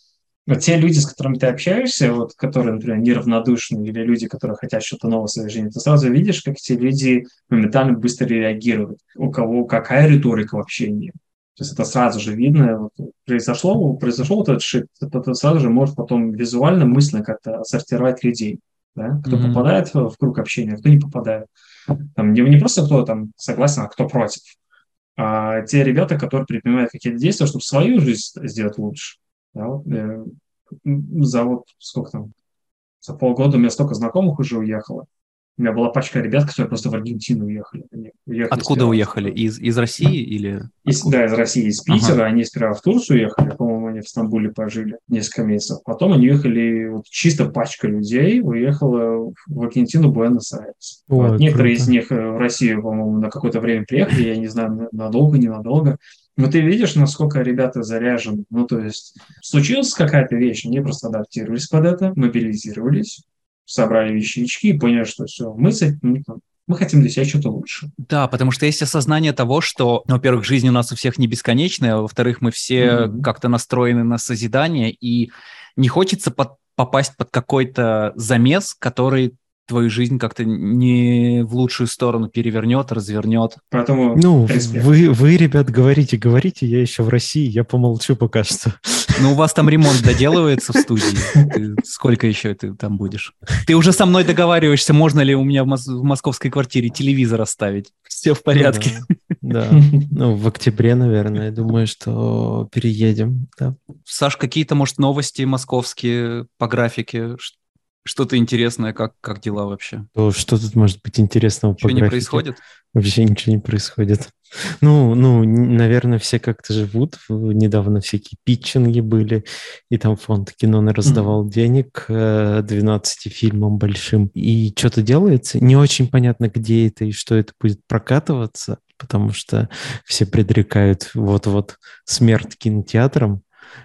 вот те люди, с которыми ты общаешься, вот, которые, например, неравнодушны, или люди, которые хотят что-то новое в своей жизни, ты сразу видишь, как эти люди моментально быстро реагируют, у кого какая риторика в общении. То есть это сразу же видно, вот, произошло, произошел вот этот шит, это сразу же может потом визуально, мысленно как-то сортировать людей, да? кто Мгм. попадает в, в круг общения, а кто не попадает. Там, не, не просто кто там согласен, а кто против. А те ребята, которые предпринимают какие-то действия, чтобы свою жизнь сделать лучше. Да, вот, э, за вот сколько там, за полгода у меня столько знакомых уже уехало. У меня была пачка ребят, которые просто в Аргентину уехали. Они уехали Откуда сперва. уехали? Из, из России или? Из, да, из России, из Питера. Они сперва в Турцию уехали, по-моему, они в Стамбуле пожили несколько месяцев. Потом они уехали, вот чисто пачка людей уехала в Аргентину, Буэнос-Айрес. Вот. Некоторые круто. из них э, в Россию, по-моему, на какое-то время приехали, я не знаю, на- надолго, ненадолго. Но ты видишь, насколько ребята заряжены. Ну, то есть случилась какая-то вещь, они просто адаптировались под это, мобилизировались, собрали вещички и поняли, что все, мы, с этим, мы хотим для себя что-то лучше. Да, потому что есть осознание того, что, ну, во-первых, жизнь у нас у всех не бесконечная, во-вторых, мы все Мгм. как-то настроены на созидание, и не хочется под- попасть под какой-то замес, который твою жизнь как-то не в лучшую сторону перевернет, развернет. Поэтому Ну, респект. вы, вы, ребят, говорите, говорите, я еще в России, я помолчу пока что. Ну, у вас там ремонт доделывается в студии. Ты сколько еще ты там будешь? Ты уже со мной договариваешься, можно ли у меня в, мос- в московской квартире телевизор оставить. Все в порядке. Да, ну, в октябре, наверное, я думаю, что переедем, да. Саш, какие-то, может, новости московские по графике? Что-то интересное, как, как дела вообще? То Что тут может быть интересного Ничего не графике? происходит? Вообще ничего не происходит. Ну, ну, наверное, все как-то живут. Недавно всякие питчинги были, и там фонд кино раздавал денег э, 12 фильмам большим. И что-то делается. Не очень понятно, где это и что это будет прокатываться, потому что все предрекают вот-вот смерть кинотеатрам,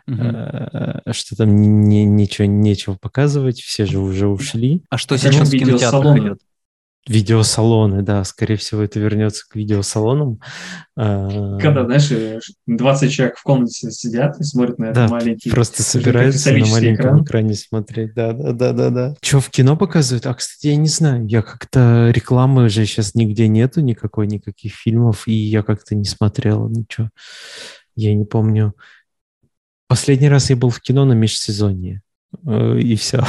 Э, что там ни- ничего нечего показывать, все же уже ушли. А что Зачем сейчас в кинотеатрах идет? Видеосалоны, да, скорее всего, это вернется к видеосалонам. А, Когда, знаешь, э, 20 человек в комнате сидят и смотрят на Да, этот маленький... просто собираются на маленьком экран. экране смотреть. Да, да, да, да, да. Что в кино показывают? А, кстати, я не знаю. Я как-то рекламы уже сейчас нигде нету никакой, никаких фильмов, и я как-то не смотрел ничего. Я не помню. Последний раз я был в кино на межсезонье. Э, И все.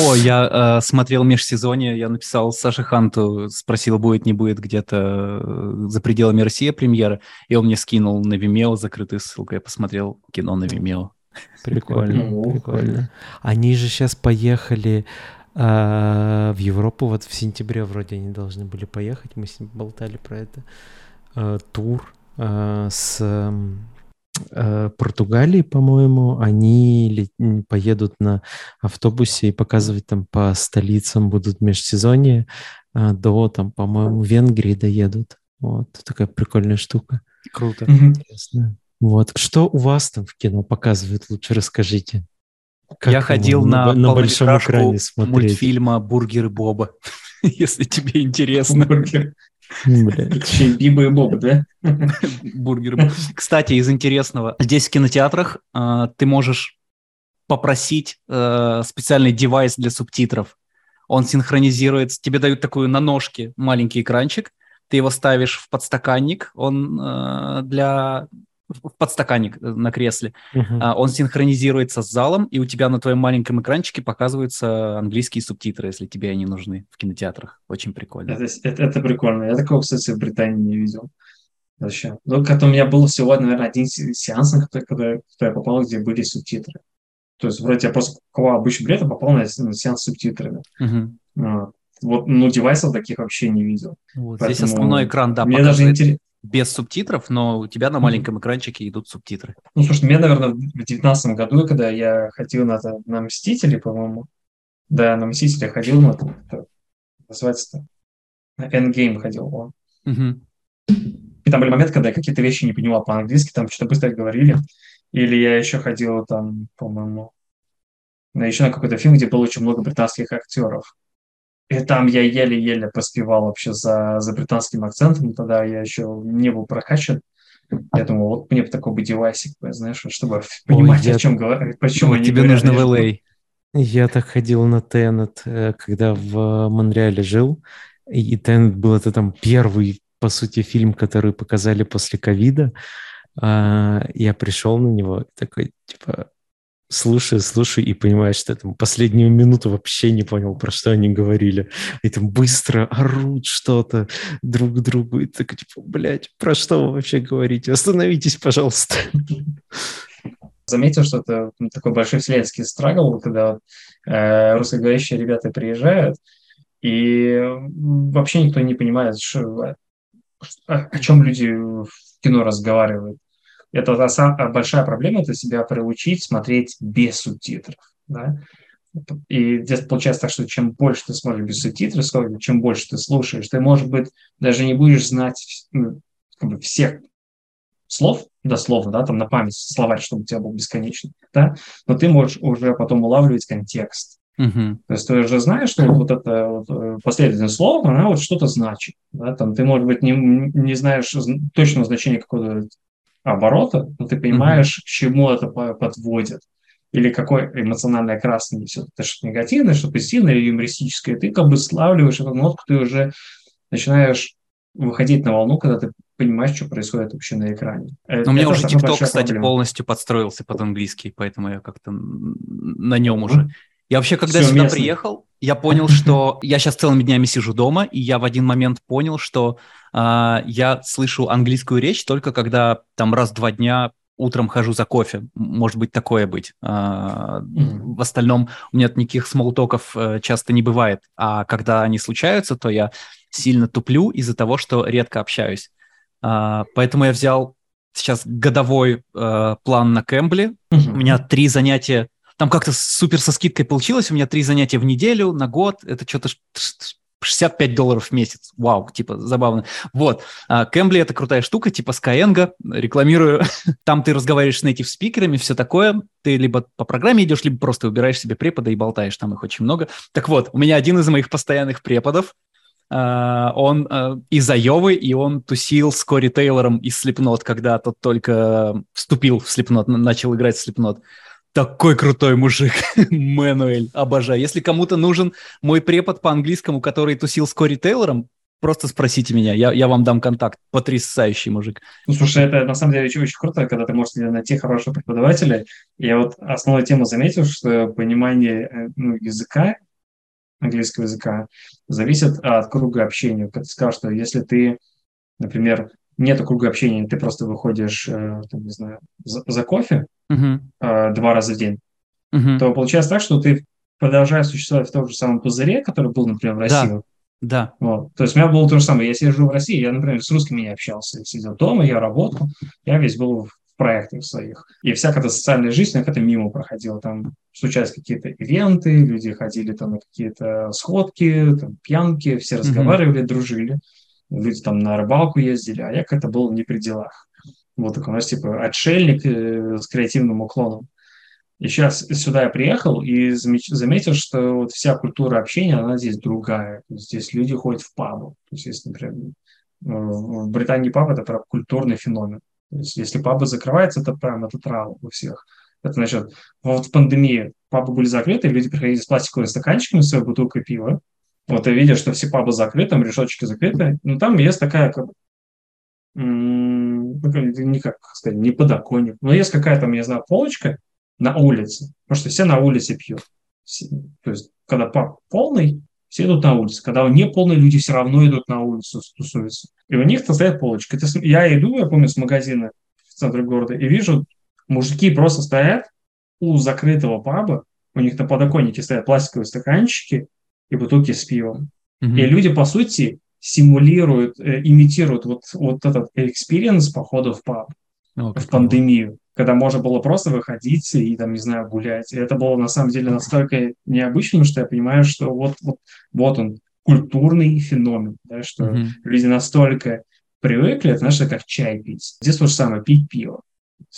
О, я э, смотрел межсезонье, я написал Саше Ханту, спросил, будет, не будет где-то э, за пределами России премьера, и он мне скинул на Vimeo закрытую ссылку, я посмотрел кино на Vimeo. Прикольно, Ну, прикольно. Они же сейчас поехали а, в Европу, вот в сентябре вроде они должны были поехать, мы с ним болтали про это. А, тур а, с Португалии, по-моему, они поедут на автобусе и показывать там по столицам будут межсезонье а, до там, по-моему, Венгрии доедут. Вот такая прикольная штука. Круто. Интересно. Вот. Что у вас там в кино показывают? Лучше расскажите. Как я ходил на, на большом экране смотреть. мультфильма «Бургеры Боба», если тебе интересно. Бургер. Биба и Боба, да? Бургер. Кстати, из интересного, здесь в кинотеатрах э, ты можешь попросить э, специальный девайс для субтитров. Он синхронизируется, тебе дают такую на ножке маленький экранчик, ты его ставишь в подстаканник, он э, для в подстаканник э, на кресле. А, он синхронизируется с залом, и у тебя на твоем маленьком экранчике показываются английские субтитры, если тебе они нужны в кинотеатрах. Очень прикольно. Это, это, это прикольно. Я такого, кстати, в Британии не видел. Вообще. Ну, как у меня был всего, наверное, один се- сеанс, на который, когда, я попал, где были субтитры. То есть, вроде я просто покупал обычный билет, а попал на, сеанс с субтитрами. А, Вот, ну, девайсов таких вообще не видел. Вот, Здесь Поэтому основной экран, да, Мне даже показывает интерес- без субтитров, но у тебя на маленьком экранчике идут субтитры. Ну, слушай, мне, наверное, в девятнадцатом году, когда я ходил на, на «Мстители», по-моему, да, на «Мстители» ходил, на, называется-то, на «Endgame» ходил он. Угу. И там были моменты, когда я какие-то вещи не понимал по-английски, там что-то быстро говорили. Или я еще ходил там, по-моему, на еще на какой-то фильм, где было очень много британских актеров. И там я еле-еле поспевал вообще за, за британским акцентом. Тогда я еще не был прокачан. Я думал, вот мне бы такой бы девайсик, знаешь, чтобы понимать, Ой, о чем говорят, почему они Тебе говорят, нужно в LA. Я так ходил на Теннет, э, когда в Монреале жил. И Теннет был это там первый, по сути, фильм, который показали после ковида. А, я пришел на него такой, типа, слушаю, слушаю и понимаю, что там последнюю минуту вообще не понял, про что они говорили. И там быстро орут что-то друг другу. И так, типа, блядь, про что вы вообще говорите? Остановитесь, пожалуйста. Заметил, что это такой большой вселенский страгл, когда э, русскоговорящие ребята приезжают, и вообще никто не понимает, что, о, о чем люди в кино разговаривают. Это большая проблема, это себя приучить смотреть без субтитров. Да? И здесь получается так, что чем больше ты смотришь без субтитров, чем больше ты слушаешь, ты, может быть, даже не будешь знать ну, как бы всех слов, дословно, да, там на память словарь, чтобы у тебя был бесконечный, да, но ты можешь уже потом улавливать контекст. Uh-huh. То есть ты уже знаешь, что вот это вот э, последовательное слово, она вот что-то значит. Да? Там ты, может быть, не, не знаешь точного значения какого-то оборота, но ты понимаешь, mm-hmm. к чему это подводит. Или какой эмоциональный окрас несет. Это что негативное, что позитивное или юмористическое. Ты как бы славливаешь эту нотку, ты уже начинаешь выходить на волну, когда ты понимаешь, что происходит вообще на экране. Э, Но у меня уже TikTok, кстати, проблема. полностью подстроился под английский, поэтому я как-то на нем уже. Я вообще, когда Все сюда местно. приехал, я понял, что я сейчас целыми днями сижу дома, и я в один момент понял, что э, я слышу английскую речь только когда там раз-два дня утром хожу за кофе. Может быть, такое быть. А, mm-hmm. В остальном у меня никаких смолтоков э, часто не бывает. А когда они случаются, то я сильно туплю из-за того, что редко общаюсь. А, поэтому я взял сейчас годовой э, план на Кэмбле. Mm-hmm. У меня три занятия там как-то супер со скидкой получилось. У меня три занятия в неделю, на год. Это что-то 65 долларов в месяц. Вау, типа, забавно. Вот. А, Кэмбли — это крутая штука, типа Skyeng. Рекламирую. Там ты разговариваешь с native спикерами, все такое. Ты либо по программе идешь, либо просто убираешь себе препода и болтаешь. Там их очень много. Так вот, у меня один из моих постоянных преподов, Uh, он uh, из Айовы, и он тусил с Кори Тейлором из Slipknot, когда тот только вступил в Slipknot, начал играть в Slipknot. Такой крутой мужик, Мэнуэль, обожаю. Если кому-то нужен мой препод по английскому, который тусил с Кори Тейлором, просто спросите меня, я, я вам дам контакт. Потрясающий мужик. Ну, слушай, это на самом деле очень, очень круто, когда ты можешь найти хорошего преподавателя. Я вот основную тему заметил, что понимание э, ну, языка, английского языка, зависит от круга общения. Как ты сказал, что если ты, например, нет круга общения, ты просто выходишь, э, там, не знаю, за, за кофе uh-huh. э, два раза в день, uh-huh. то получается так, что ты продолжаешь существовать в том же самом пузыре, который был, например, в России. Да. Да. Вот. То есть у меня было то же самое. Я сижу в России, я, например, с русскими не общался. Я сидел дома, я работал, я весь был в проектах своих. И вся какая-то социальная жизнь, она как-то мимо проходила. Там случались какие-то ивенты, люди ходили там на какие-то сходки, там, пьянки, все разговаривали, mm-hmm. дружили люди там на рыбалку ездили, а я как-то был не при делах. Вот такой, знаешь, типа отшельник э, с креативным уклоном. И сейчас сюда я приехал и заметил, что вот вся культура общения, она здесь другая. Здесь люди ходят в пабу. То есть, если, например, в Британии паб – это прям культурный феномен. То есть, если пабы закрываются, это прям это трава у всех. Это значит, вот в пандемии пабы были закрыты, люди приходили с пластиковыми стаканчиками, своей бутылкой пива, вот ты видишь, что все пабы закрыты, там решеточки закрыты, но там есть такая, как, ну, не как сказать, не подоконник, но есть какая-то, я знаю, полочка на улице, потому что все на улице пьют. То есть, когда паб полный, все идут на улицу. Когда он не полный, люди все равно идут на улицу тусуются. И у них-то стоит полочка. Это, я иду, я помню, с магазина в центре города, и вижу, мужики просто стоят у закрытого паба, у них на подоконнике стоят пластиковые стаканчики, и бутылки с пивом. Mm-hmm. И люди, по сути, симулируют, э, имитируют вот, вот этот experience похода в паб О, в как пандемию, когда можно было просто выходить и, там, не знаю, гулять. И это было, на самом деле, настолько необычным, что я понимаю, что вот, вот, вот он, культурный феномен, да, что Мгм. люди настолько привыкли, это, знаешь, как чай пить. Здесь то же самое, пить пиво.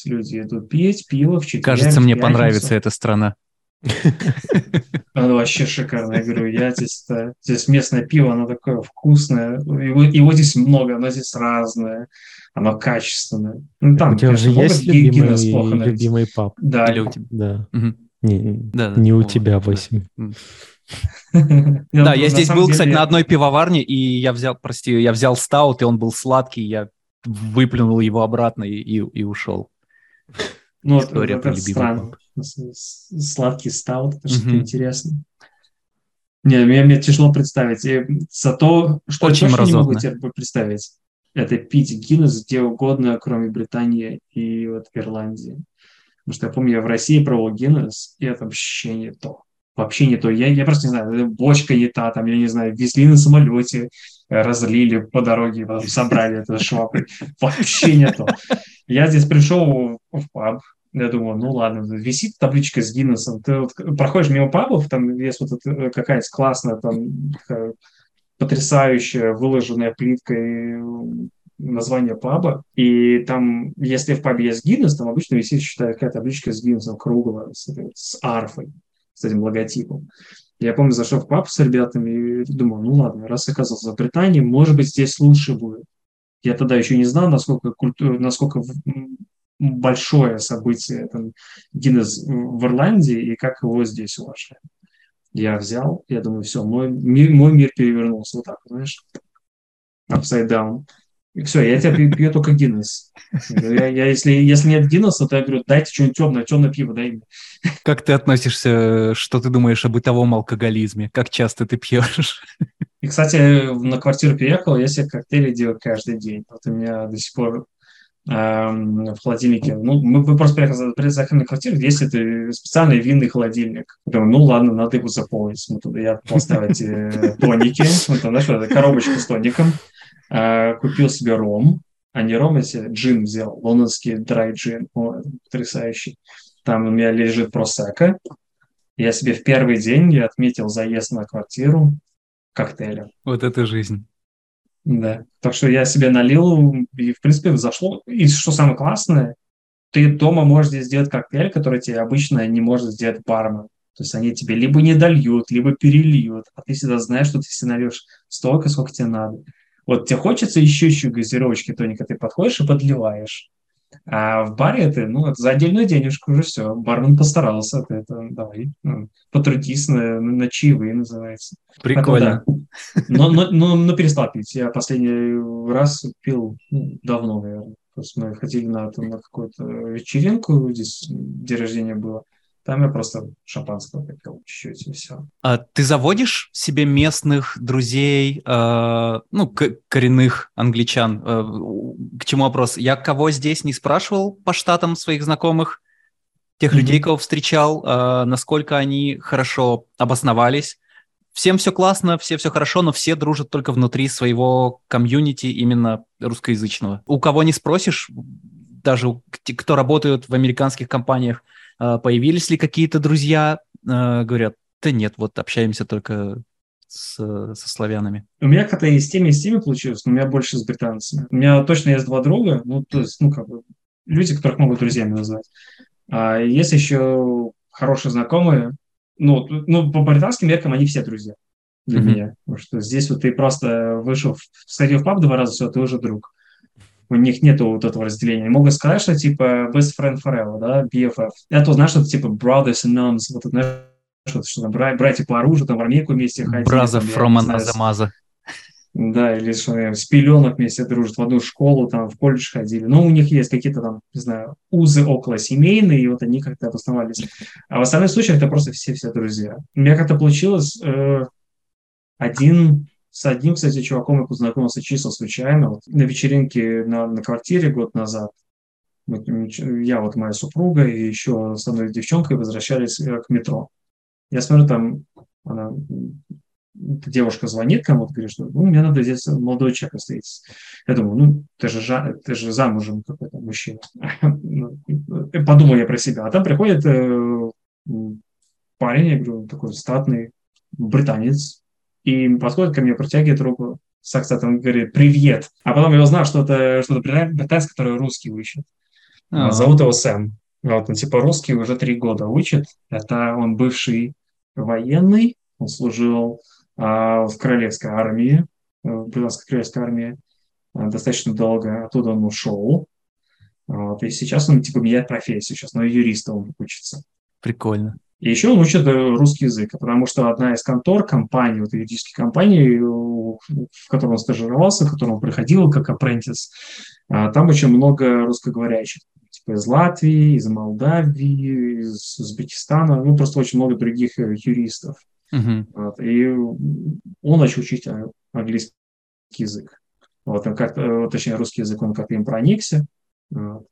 Люди идут пить пиво в четверг, Кажется, в мне пятницу. понравится эта страна. Оно вообще шикарно. Я говорю, я здесь, -то- здесь местное пиво, оно такое вкусное. Его, его здесь много, оно здесь разное. Оно качественное. Ну, там, У тебя уже конечно, есть любимый, любимый паб? Да. Или у тебя? Да. Мгм. Не, Да, да. не у тебя, да. Восемь. Да, я здесь был, кстати, на одной пивоварне, и я взял, прости, я взял стаут, и он был сладкий, я выплюнул его обратно и, и, и ушел. Ну, История это про любимый странно. Сладкий стаут, это что-то интересное. Не, мне, мне тяжело представить. И зато, что Очень я не могу тебе представить, это пить Гиннес где угодно, кроме Британии и вот Ирландии. Потому что я помню, я в России пробовал Гиннес, и это вообще не то. Вообще не то. Я, я просто не знаю, бочка не та, там, я не знаю, везли на самолете, разлили по дороге, потом собрали это шваброй. Вообще не то. Я здесь пришел в паб, я думаю, ну ладно, висит табличка с Гиннесом. Ты вот проходишь мимо пабов, там есть вот э, какая-то классная, там потрясающая, выложенная плиткой м, название паба, и там, если в пабе есть Гиннес, там обычно висит, считаю, какая-то табличка с Гиннесом круглая, с, с арфой, с этим логотипом. Я помню, зашел в паб с ребятами и думал, ну ладно, раз оказался в Британии, может быть, здесь лучше будет. Я тогда еще не знал, насколько, культу- насколько большое событие там, Гиннес в Ирландии и как его здесь уважают. Я взял, я думаю, все, мой, мир, мой мир перевернулся вот так, знаешь, upside down. И все, я тебя пью, пью только Гиннес. Я, я, если, если нет Гиннеса, то я говорю, дайте что-нибудь темное, темное пиво, дай мне. Как ты относишься, что ты думаешь о бытовом алкоголизме? Как часто ты пьешь? И, кстати, на квартиру переехал, я себе коктейли делаю каждый день. Вот у меня до сих пор в холодильнике. Ну, мы мы просто приехали, приехали на квартиру, есть это специальный винный холодильник. Думаю, ну ладно, надо его заполнить. Мы туда я поставить э, тоники, вот знаешь, коробочка с тоником. Э, купил себе ром, а не ром, я себе джин взял, лондонский драй джин, О, потрясающий. Там у меня лежит просека. Я себе в первый день я отметил заезд на квартиру коктейлем. Вот это жизнь. Да. Так что я себе налил, и, в принципе, зашло. И что самое классное, ты дома можешь здесь сделать коктейль, который тебе обычно не может сделать бармен. То есть они тебе либо не дольют, либо перельют, а ты всегда знаешь, что ты себе нальешь столько, сколько тебе надо. Вот тебе хочется еще еще газировочки тоника, ты подходишь и подливаешь. А в баре ты, ну, это за отдельную денежку уже все. Бармен постарался, ты это давай, ну, потрудись на, на чаевые называется. Прикольно. Поэтому да. Но, но, но, но перестал пить. Я последний раз пил ну, давно, наверное. Просто мы ходили на, там, на какую-то вечеринку, здесь день рождения было. Там я просто шампанского попил чуть-чуть, и все. А ты заводишь себе местных друзей, э, ну, к- коренных англичан? Э, к чему вопрос? Я кого здесь не спрашивал по штатам своих знакомых, тех Мгм. людей, кого встречал, э, насколько они хорошо обосновались. Всем все классно, все все хорошо, но все дружат только внутри своего комьюнити именно русскоязычного. У кого не спросишь, даже кто работают в американских компаниях, появились ли какие-то друзья, э, говорят, да нет, вот общаемся только с, со славянами. У меня как-то и с теми, и с теми получилось, но у меня больше с британцами. У меня точно есть два друга, ну, то есть, ну, как бы, люди, которых могут друзьями назвать. А есть еще хорошие знакомые, ну, ну, по британским меркам они все друзья для Мгм. меня. Потому что здесь вот ты просто вышел, сходил в паб два раза, все, ты уже друг. У них нету вот этого разделения. Могут сказать, что типа best friend forever, да, BFF. Это знаешь, что типа brothers in arms, вот это, знаешь, что, что там, бра- братья по оружию, там в армейку вместе ходили. Я from another да, или что с пеленок вместе дружат, в одну школу, там, в колледж ходили. Но у них есть какие-то там, не знаю, узы около семейные, и вот они как-то обосновались. А в остальных случаях это просто все-все друзья. У меня как-то получилось, э, один, с одним, кстати, чуваком я познакомился чисто случайно, вот, на вечеринке на, на квартире год назад. Я, вот моя супруга и еще с одной девчонкой возвращались э, к метро. Я смотрю, там она девушка звонит кому-то, говорит, что ну, мне надо здесь молодой человек встретить. Я думаю, ну, ты же, жа, ты же замужем какой-то мужчина. Ну, подумал я про себя. А там приходит э, парень, я говорю, такой статный британец, и подходит ко мне, протягивает руку с акцентом, говорит, привет. А потом я узнал, что это что-то британец, который русский учит. А-а-а. Зовут его Сэм. Вот, он типа русский уже три года учит. Это он бывший военный, он служил а, в королевской армии, э, в британской королевской армии а, достаточно долго. Оттуда он ушел. Вот, и сейчас он типа меняет профессию, сейчас на юриста он учится. Прикольно. И еще он учит э, русский язык, потому что одна из контор, компаний, вот юридических компаний, в которой он стажировался, в которой он приходил как апрентис, а, там очень много русскоговорящих типа из Латвии, из Молдавии, из Узбекистана, ну, просто очень много других э, юристов. Uh-huh. Вот, и он начал учить английский язык. Вот, он как, э, точнее, русский язык, он как им проникся. Вот.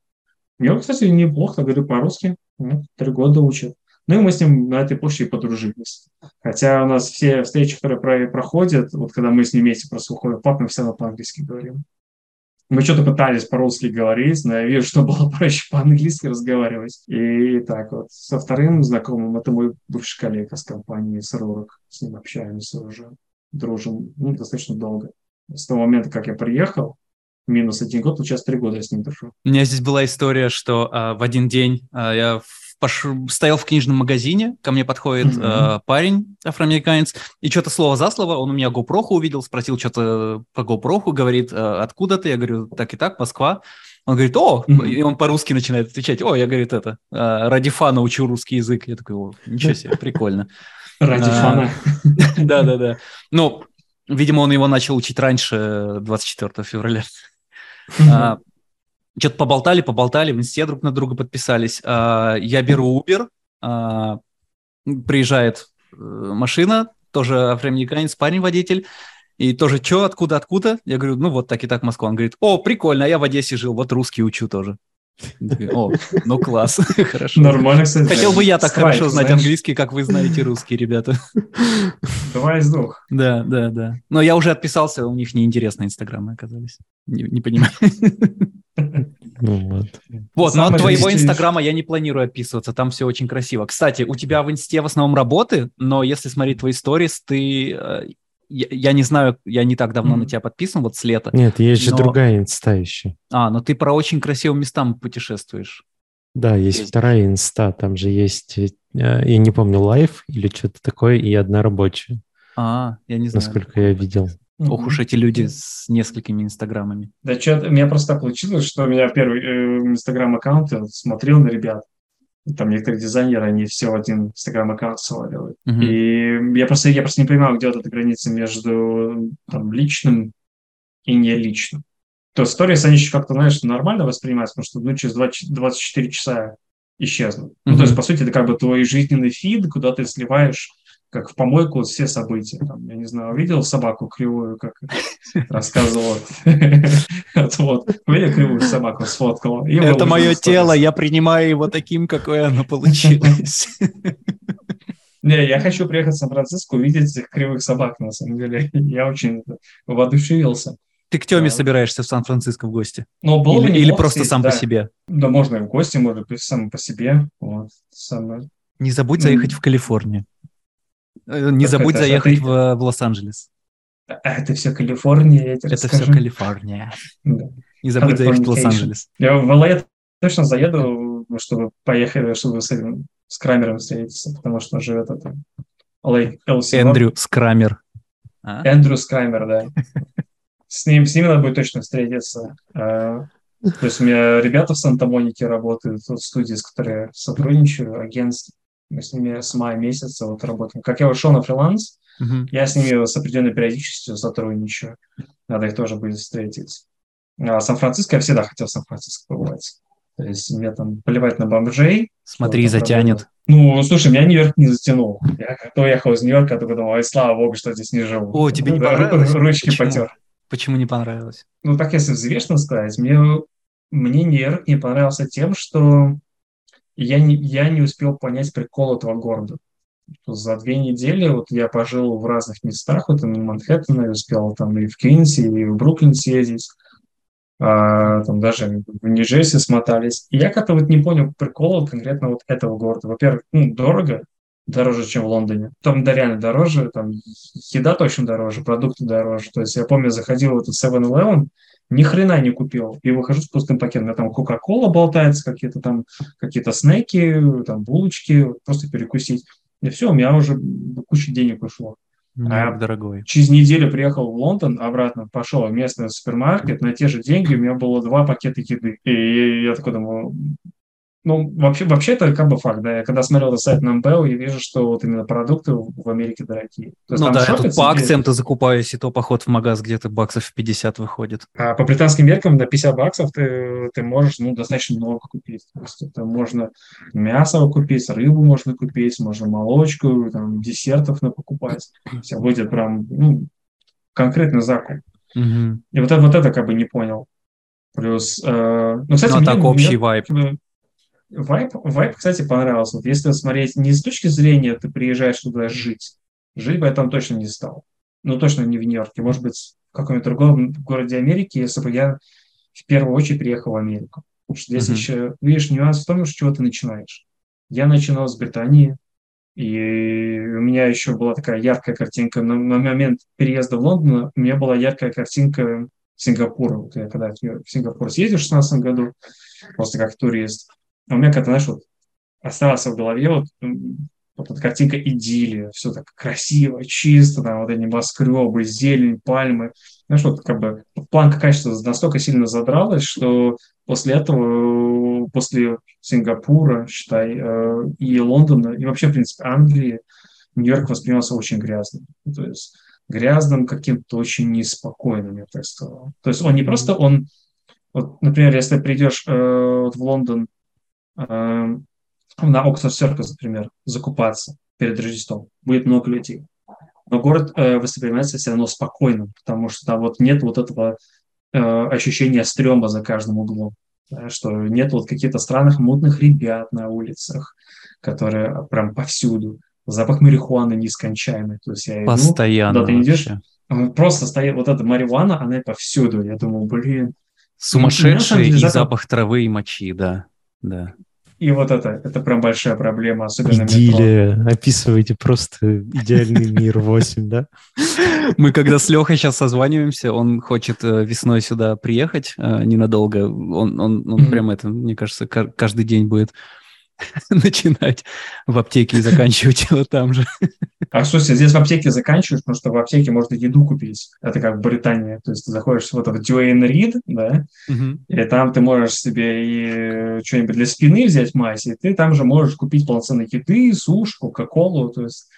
Я, кстати, неплохо говорю по-русски. Вот, три года учит. Ну и мы с ним на этой почве подружились. Хотя у нас все встречи, которые проходят, вот когда мы с ним вместе просто уходим пап, мы все равно по-английски говорим. Мы что-то пытались по-русски говорить, но я вижу, что было проще по-английски разговаривать. И так вот. Со вторым знакомым, это мой бывший коллега с компании Срурок. С ним общаемся уже, дружим ну, достаточно долго. С того момента, как я приехал, минус один год, сейчас три года я с ним дружу. У меня здесь была история, что а, в один день а, я пош... стоял в книжном магазине, ко мне подходит mm-hmm. э, парень, афроамериканец, и что-то слово за слово, он у меня GoPro увидел, спросил что-то по GoPro, говорит, э, откуда ты? Я говорю, так и так, Москва. Он говорит, о, mm-hmm. и он по-русски начинает отвечать, о, я, говорит, это, э, ради фана учу русский язык. Я такой, о, ничего себе, прикольно. Ради а, фана. Да-да-да. Ну, видимо, он его начал учить раньше 24 февраля. Что-то поболтали, поболтали, в инсте друг на друга подписались. А, я беру Uber, а, приезжает э, машина, тоже афроамериканец, парень-водитель, и тоже, что, откуда, откуда? Я говорю, ну вот так и так Москва. Он говорит, о, прикольно, а я в Одессе жил, вот русский учу тоже. О, ну класс, хорошо. Нормально, кстати. Хотел бы я так хорошо знать английский, как вы знаете русский, ребята. Давай из двух. Да, да, да. Но я уже отписался, у них неинтересные инстаграмы оказались. Не, не понимаю. Ну, вот. Вот, но от твоего инстаграма я не планирую описываться, там все очень красиво. Кстати, у тебя в инсте в основном работы, но если смотреть твои сторис, ты э, я, я не знаю, я не так давно mm. на тебя подписан, вот с лета. Нет, есть но... же другая инста еще. А, но ты про очень красивым местам путешествуешь. Да, есть, есть вторая инста, там же есть, э, я не помню, live или что-то такое, и одна рабочая. А, я не знаю. Насколько я видел. Ох уж эти люди с несколькими инстаграмами. Да что, у меня просто так получилось, что у меня первый э, инстаграм-аккаунт, я смотрел на ребят, там некоторые дизайнеры, они все один инстаграм-аккаунт сваливают. Uh-huh. И я просто, я просто не понимаю, где вот эта граница между там, личным и не личным. То сторис, они еще как-то, знаешь, нормально воспринимаются, потому что ну, через 20, 24 часа исчезнут. Uh-huh. Ну, то есть, по сути, это как бы твой жизненный фид, куда ты сливаешь как в помойку все события. Там, я не знаю, видел собаку кривую, как рассказывал. Вот, видел кривую собаку, сфоткал. Это мое тело, я принимаю его таким, какое оно получилось. Не, я хочу приехать в Сан-Франциско, увидеть этих кривых собак, на самом деле. Я очень воодушевился. Ты к Теме собираешься в Сан-Франциско в гости? Ну, было или, или просто сам по себе? Да, можно и в гости, можно и сам по себе. Вот, самое. Не забудь заехать в Калифорнию. Э, не забудь это, заехать это... в, в Лос-Анджелес. Это все Калифорния, я тебе Это расскажу. все Калифорния. Да. Не забудь заехать в Лос-Анджелес. Я в LA точно заеду, чтобы поехать, чтобы с, этим, с Крамером встретиться, потому что он живет это. LA, LC Эндрю Скрамер. А? Эндрю Скрамер, да. С ним, с ним надо будет точно встретиться. А, то есть у меня ребята в Санта-Монике работают, в студии, с которой я сотрудничаю, агентство. Мы с ними с мая месяца вот работаем. Как я ушел на фриланс, uh-huh. я с ними с определенной периодичностью сотрудничаю. Надо их тоже будет встретить. А Сан-Франциско, я всегда хотел в Сан-Франциско побывать. То есть мне там поливать на бомжей. Смотри, затянет. Ну, слушай, меня Нью-Йорк не затянул. Я когда уехал из Нью-Йорка, я только думал, ой, слава богу, что здесь не живу. О, тебе не понравилось? Ручки Почему? потер. Почему не понравилось? Ну, так если взвешенно сказать, мне, мне Нью-Йорк не понравился тем, что я не, я не успел понять прикол этого города. за две недели вот я пожил в разных местах, вот и на Манхэттене, успел там и в Квинсе, и в Бруклин съездить, а, там даже в Нью-Джерси смотались. И я как-то вот не понял прикола конкретно вот этого города. Во-первых, ну, дорого, дороже, чем в Лондоне. Там да, реально дороже, там еда точно дороже, продукты дороже. То есть я помню, заходил в этот 7-Eleven, ни хрена не купил. И выхожу с пустым пакетом. У меня там Кока-Кола болтается, какие-то там, какие-то снеки, там булочки, просто перекусить. И все, у меня уже куча денег ушло. Ну, а дорогой. Через неделю приехал в Лондон, обратно пошел в местный супермаркет, на те же деньги у меня было два пакета еды. И я такой думаю, ну, вообще, вообще это как бы факт, да. Я когда смотрел сайт Numbeo, я вижу, что вот именно продукты в Америке дорогие. То есть, ну да, тут по акциям-то закупаюсь, и то поход в магаз где-то баксов в 50 выходит. А по британским меркам на 50 баксов ты, ты можешь, ну, достаточно много купить. То есть это можно мясо купить, рыбу можно купить, можно молочку, там, десертов на покупать. Все будет прям, ну, конкретный закуп. Угу. И вот это, вот это как бы не понял. Плюс, э, ну, кстати, ну, а так общий вайп. Вайп, вайп, кстати, понравился. Вот если смотреть не с точки зрения, ты приезжаешь туда жить, жить бы я там точно не стал. Ну, точно не в Нью-Йорке. Может быть, в каком-нибудь другом городе Америки, если бы я в первую очередь приехал в Америку. Потому что здесь mm-hmm. еще, видишь, нюанс в том, с чего ты начинаешь. Я начинал с Британии, и у меня еще была такая яркая картинка. На, на момент переезда в Лондон у меня была яркая картинка Сингапура. Вот я когда в Сингапур съездил в 2016 году, просто как турист, у меня как-то, знаешь, вот осталось в голове вот, вот эта картинка идиллия, все так красиво, чисто, там вот эти небоскребы, зелень, пальмы. Знаешь, вот как бы планка качества настолько сильно задралась, что после этого, после Сингапура, считай, э, и Лондона, и вообще, в принципе, Англии, Нью-Йорк воспринимался очень грязным. То есть грязным, каким-то очень неспокойным, я так сказал. То есть он не просто, он, вот, например, если придешь э, вот в Лондон на Оксфорд Circus, например, закупаться перед Рождеством. Будет много людей. Но город э, воспринимается все равно спокойным, потому что там вот нет вот этого э, ощущения стрёма за каждым углом. Да, что нет вот каких-то странных мутных ребят на улицах, которые прям повсюду. Запах марихуаны нескончаемый. То есть я Постоянно иду, да, ты идешь, просто стоит вот эта марихуана, она повсюду. Я думаю, блин. Сумасшедший и запах травы и мочи, да. Да. И вот это, это прям большая проблема, особенно Идиллия. метро. Описываете просто идеальный мир 8, да? Мы когда с Лехой сейчас созваниваемся, он хочет э, весной сюда приехать э, ненадолго. Он, он, он прям это, мне кажется, каждый день будет начинать в аптеке и заканчивать его там же. А что, здесь в аптеке заканчиваешь, потому что в аптеке можно еду купить. Это как в Британии. То есть ты заходишь вот в Duane Reed, да, угу. и там ты можешь себе и что-нибудь для спины взять мазь, и ты там же можешь купить полноценные еды, сушь, кока-колу. То есть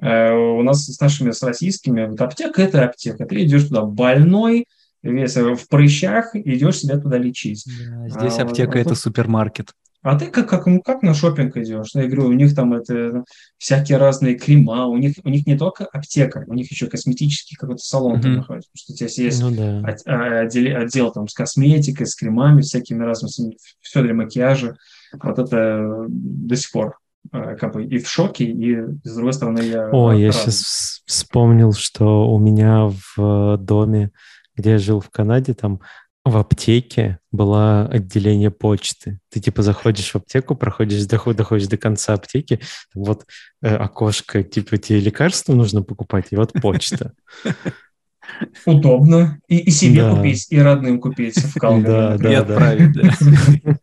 э, у нас с нашими, с российскими, вот аптека – это аптека. Ты идешь туда больной, весь в прыщах, идешь себя туда лечить. Да, здесь а, аптека вот, это супермаркет. А ты как, как, ну, как на шопинг идешь? Я говорю, у них там это всякие разные крема, у них, у них не только аптека, у них еще косметический какой-то салон mm-hmm. там находится, потому что здесь есть ну, да. А, отдел, отдел там с косметикой, с кремами, всякими разными, все для макияжа. Вот это до сих пор э, как бы и в шоке, и с другой стороны я... О, я сейчас вспомнил, что у меня в доме, где я жил в Канаде, там в аптеке было отделение почты. Ты типа заходишь в аптеку, проходишь, доходишь, доходишь до конца аптеки, вот э, окошко, типа тебе лекарства нужно покупать, и вот почта. Удобно. И, и себе да. купить, и родным купить в Калгари. Да, да, и отправить, да.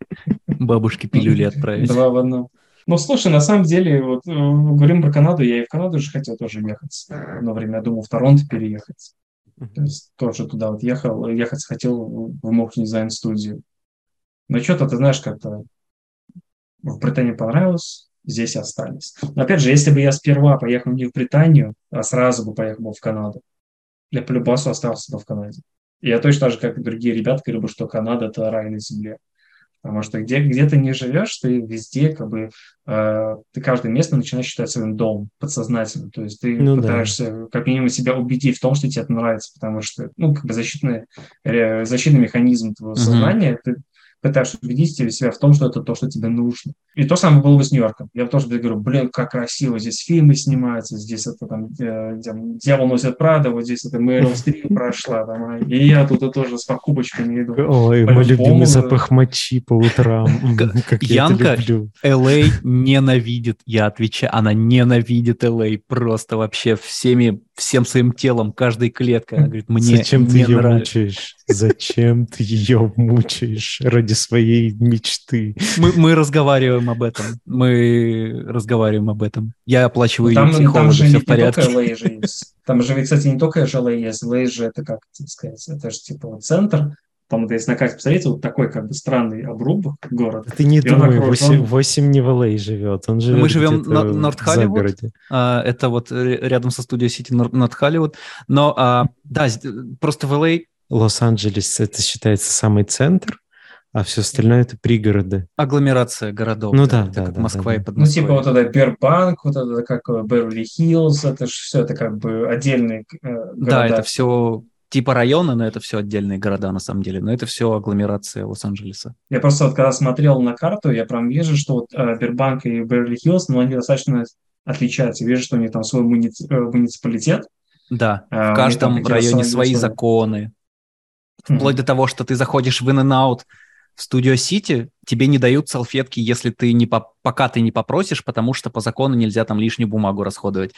Бабушке пилюли отправить. Два в одном. Ну, слушай, на самом деле, вот э, говорим про Канаду, я и в Канаду же хотел тоже ехать. Одно время я думал в Торонто переехать. То есть тоже туда вот ехал, ехать хотел в Motion дизайн студию. Но что-то, ты знаешь, как-то в Британии понравилось, здесь остались. Но опять же, если бы я сперва поехал не в Британию, а сразу бы поехал бы в Канаду, я по любасу остался бы в Канаде. И я точно так же, как и другие ребята, говорю бы, что Канада – это рай на земле. Потому что где, где ты не живешь, ты везде как бы э, ты каждое место начинаешь считать своим домом подсознательно. То есть ты ну, пытаешься да. как минимум себя убедить в том, что тебе это нравится, потому что ну как бы защитный защитный механизм твоего mm-hmm. сознания ты пытаешься убедить себя в том, что это то, что тебе нужно. И то самое было бы с Нью-Йорком. Я тоже говорю, блин, как красиво здесь фильмы снимаются, здесь это там э, «Дьявол носит Прада», вот здесь это Мэрил Стрип прошла, там, а, и я тут тоже с покупочками иду. Ой, мой любимый запах мочи по утрам. Янка Л.А. ненавидит, я отвечаю, она ненавидит Л.А. просто вообще всеми всем своим телом, каждой клеткой. Она говорит, мне Зачем не ты ее нравится. мучаешь? Зачем ты ее мучаешь ради своей мечты? Мы, мы разговариваем об этом. Мы разговариваем об этом. Я оплачиваю там, ее психолога, там же все не, в порядке. Там же, кстати, не только же LA есть. LA же это как сказать, это же типа вот центр. Там, вот, если на карте посмотреть, вот такой как бы странный обрубок города. Ты не думай, окружен- 8, 8 не в LA живет, он живет Мы живем на- Норт в Холливуд. А, Это вот рядом со студией Сити над Холливуд. Но а, да, просто в LA Лос-Анджелес это считается самый центр, а все остальное это пригороды. агломерация городов. Ну да, да, как да, Москва да, и. Ну, Подмосковье. типа вот это Бербанк, вот это как Берли-Хиллз, это же все это как бы отдельные э, города. Да, это все типа районы, но это все отдельные города на самом деле. Но это все агломерация Лос-Анджелеса. Я просто вот когда смотрел на карту, я прям вижу, что вот э, Бербанк и Берли-Хиллз, ну, они достаточно отличаются. Вижу, что у них там свой муници- э, муниципалитет. Да, них в каждом районе свои условия. законы. Вплоть до того, что ты заходишь в In-N-Out в Studio City, тебе не дают салфетки, если ты не по- пока ты не попросишь, потому что по закону нельзя там лишнюю бумагу расходовать.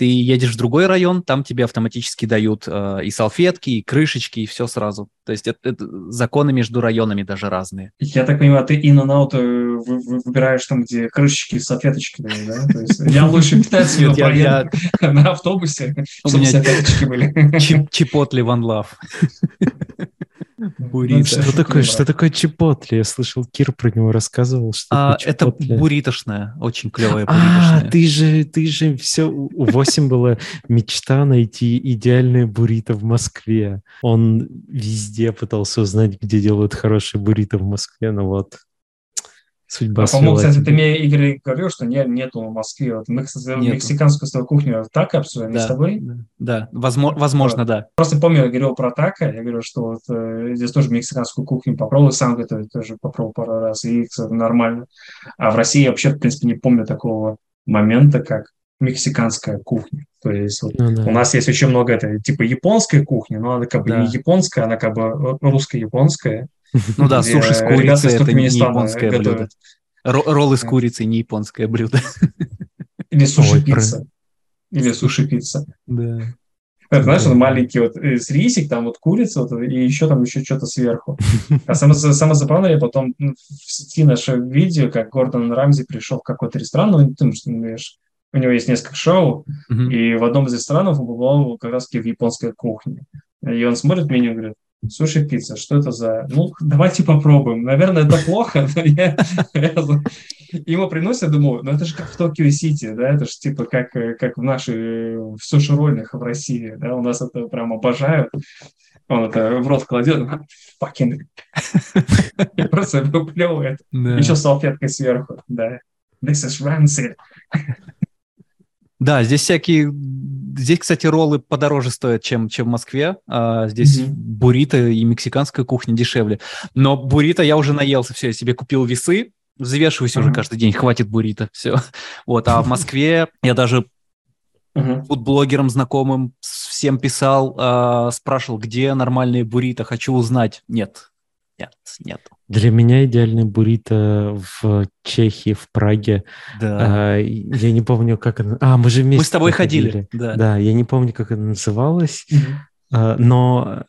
Ты едешь в другой район, там тебе автоматически дают э, и салфетки, и крышечки, и все сразу. То есть это, это законы между районами даже разные. Я так понимаю, ты in and out э, вы- вы- выбираешь там, где крышечки, салфеточки, были, да? То есть я лучше 15 минут проеду на автобусе, чтобы салфеточки были. Чип- Чипотли Ван Лав. Буррито. Что Что такое, что такое чипотли? Я слышал, Кир про него рассказывал, что А, это чипотли. буритошная, очень клевая А, буритошная. ты же, ты же все, у 8 была мечта найти идеальное буррито в Москве. Он везде пытался узнать, где делают хорошие буррито в Москве, но вот судьба А, По-моему, кстати, ты мне, Игорь, говорил, что нет, нету в Москве. Вот мы, кстати, Нету. мексиканскую с кухню так обсуждали с Да, тобой. да, да. Возмо- возможно, да. Просто помню, я говорил про тако, я говорю, что вот э, здесь тоже мексиканскую кухню попробовал, сам готовить тоже попробовал пару раз, и кстати, нормально. А в России я вообще, в принципе, не помню такого момента, как мексиканская кухня. То есть вот Ну да. у нас есть очень много это типа японской кухни, но она как бы Да. не японская, она как бы русско-японская. Ну да, где суши с курицей это не японское блюдо. Роллы с курицей не японское блюдо. Или суши-пицца. Или суши-пицца. Да. Это, знаешь, он маленький вот э, с рисик, там вот курица, вот, и еще там еще что-то сверху. А самое, самое забавное, я потом ну, в сети наше видео, как Гордон Рамзи пришел в какой-то ресторан, ну, ты, что, знаешь, у него есть несколько шоу, Мгм. и в одном из ресторанов он побывал как раз в японской кухне. И он смотрит меню и говорит, слушай, пицца, что это за... Ну, давайте попробуем. Наверное, это плохо. но я- Ему приносят, думаю, ну это же как в Токио-Сити, да, это же типа как, э, как в нашей э, в суши-ролльных в России, да, у нас это прям обожают. Он это в рот кладет, fucking... И просто выплевывает. Еще салфеткой сверху, да. This is rancid. Да, здесь всякие... Здесь, кстати, роллы подороже стоят, чем, чем в Москве. А здесь Мгм. буррито и мексиканская кухня дешевле. Но буррито я уже наелся, все, я себе купил весы, взвешиваюсь уже Ага. каждый день, хватит буррито, все. Вот, а в Москве я даже Мгм. фудблогерам знакомым всем писал, а, спрашивал, где нормальные буррито, хочу узнать. Нет, нет, нет. Для меня идеальный буррито в Чехии, в Праге. Да. А, я не помню, как это... А, мы же вместе Мы с тобой туда ходили. Да. Да, я не помню, как это называлось. Мгм. А, Но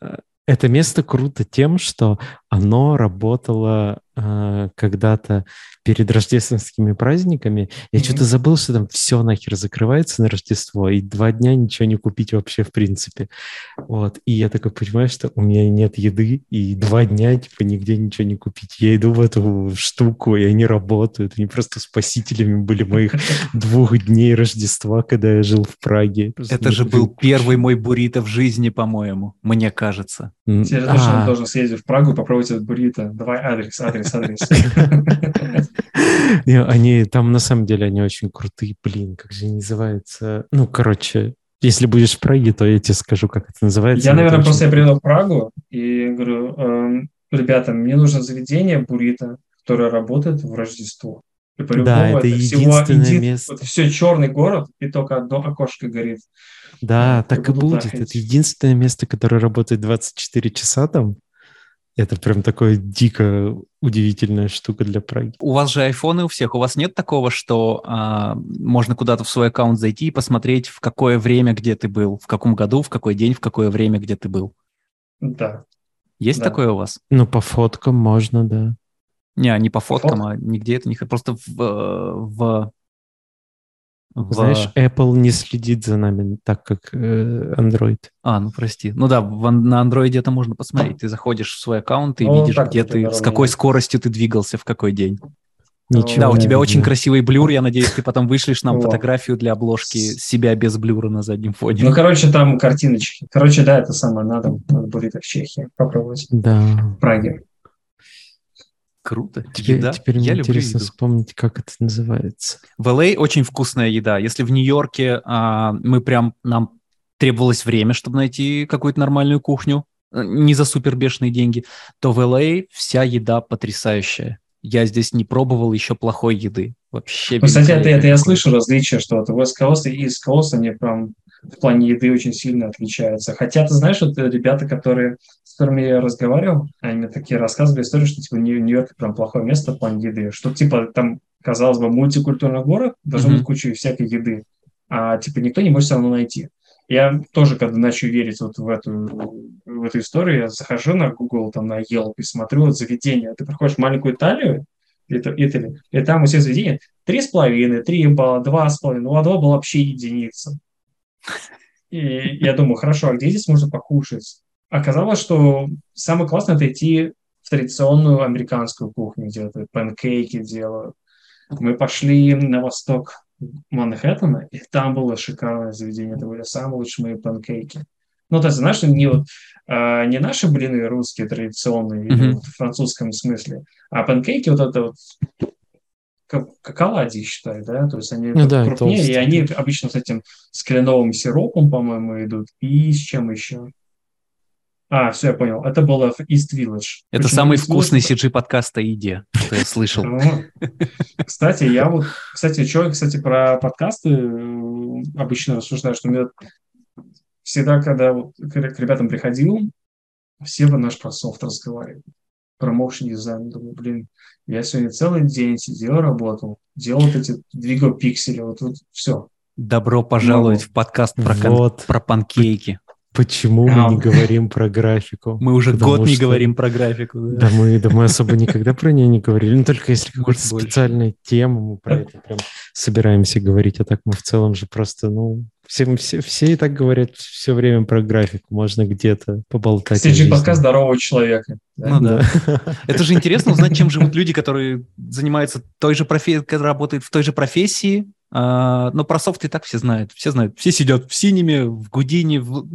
это место круто тем, что оно работало а, когда-то перед рождественскими праздниками. Я Мгм. что-то забыл, что там все нахер закрывается на Рождество, и два дня ничего не купить вообще в принципе. Вот. И я такой понимаю, что у меня нет еды, и два дня типа нигде ничего не купить. Я иду в эту штуку, и они работают. Они просто спасителями были моих двух дней Рождества, когда я жил в Праге. Это же был первый мой буррито в жизни, по-моему, мне кажется. Точно а, должен съездить в Прагу и попробовать этот буррито. Давай адрес, адрес, адрес. Они там на самом деле они очень крутые, блин, как же они называются? Ну, короче, если будешь в Праге, то я тебе скажу, как это называется. Я, наверное, просто я приеду в Прагу и говорю, эм, ребята, мне нужно заведение буррито, которое работает в Рождество. И Да, это единственное место. Все черный город, и только одно окошко горит. Да, Я так и будет. Это единственное место, которое работает 24 часа там. Это прям такое дико удивительная штука для Праги. У вас же айфоны у всех. У вас нет такого, что а, можно куда-то в свой аккаунт зайти и посмотреть, в какое время, где ты был, в каком году, в какой день, в какое время, где ты был. Да. Есть Да. такое у вас? Ну, по фоткам можно, да. Не, не по фоткам, фоткам? а нигде это не... Просто в... э, в, в- Знаешь, Apple не следит за нами так, как э, Android. А, ну прости. Ну да, в на андроиде это можно посмотреть. Ты заходишь в свой аккаунт и Ну, видишь, так, где ты, с какой скоростью ты двигался, в какой день. Ничего да, у тебя очень красивый блюр. Я надеюсь, ты потом вышлешь нам О. фотографию для обложки себя без блюра на заднем фоне. Ну, короче, там картиночки. Короче, да, это самое надо. Надо будет в Чехии попробовать. Да. В Праге. Круто. Теперь, Еда. теперь Я мне люблю интересно еду. вспомнить, как это называется. В LA очень вкусная еда. Если в Нью-Йорке а, мы прям нам требовалось время, чтобы найти какую-то нормальную кухню, э, не за супер бешеные деньги, то в LA вся еда потрясающая. Я здесь не пробовал еще плохой еды. Вообще. Ну, кстати, это, это я слышу различия, что вот West Coast и East Coast, они прям в плане еды очень сильно отличаются. Хотя, ты знаешь, вот э, ребята, которые, с которыми я разговаривал, они мне такие рассказывали историю, что типа Нью- Нью-Йорк прям плохое место в плане еды, что типа там, казалось бы, мультикультурный город, должно Мгм. быть куча всякой еды, а типа никто не может все равно найти. Я тоже, когда начал верить вот в эту, в эту историю, я захожу на Google, там, на Yelp и смотрю вот заведение. Ты проходишь в маленькую Италию, Италию, и там у всех заведения три с половиной, три балла, два с половиной, ну, а два была вообще единица. И я думаю, хорошо, а где здесь можно покушать? Оказалось, что самое классное это идти в традиционную американскую кухню, где вот панкейки делают. Мы пошли на восток Манхэттена, и там было шикарное заведение, это были самые лучшие мои панкейки. Ну, то есть, знаешь, не, вот, а, не наши блины русские традиционные, вот в французском смысле, а панкейки вот это вот как, как оладьи, считай, да, то есть они Ну да, крупнее, и толстые. они обычно с этим с кленовым сиропом, по-моему, идут, и с чем еще? А, все, я понял. Это было в East Village. Это Почему самый вкусный CG-подкаст о еде, что я слышал. Ну, Кстати, я вот, кстати, человек, кстати, про подкасты э, обычно рассуждаю, что мне всегда, когда к ребятам приходил, все бы наш про софт разговаривали, про motion дизайн. Думаю, блин, я сегодня целый день сидел, работал, делал вот эти, двигал пиксели, вот, вот все. Добро пожаловать Ну, в подкаст про, кон- Вот про панкейки. почему мы не говорим про графику. Мы уже Потому год не что- говорим про графику. да. Да мы, да мы особо никогда про нее не говорили. Ну, только если больше. специальная тема, мы про это прям собираемся говорить. А так мы в целом же просто, ну, все, все, все и так говорят все время про графику. Можно где-то поболтать. CG подкаст здорового человека. да? Ну да. Это же интересно узнать, чем живут люди, которые занимаются той же профессией, которые работают в той же профессии. А, Но про софт и так все знают. Все знают. Все сидят в синеме, в Гудине. в-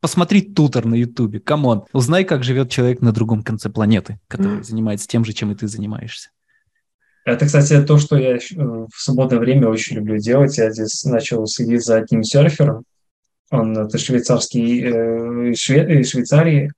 Посмотри тутор на Ютубе. Come on. Узнай, как живет человек на другом конце планеты, который занимается тем же, чем и ты занимаешься. Это, кстати, то, что я э, в свободное время очень люблю делать. Я здесь начал следить за одним серфером. Он это швейцарский, э, Шве- из Швейцарии.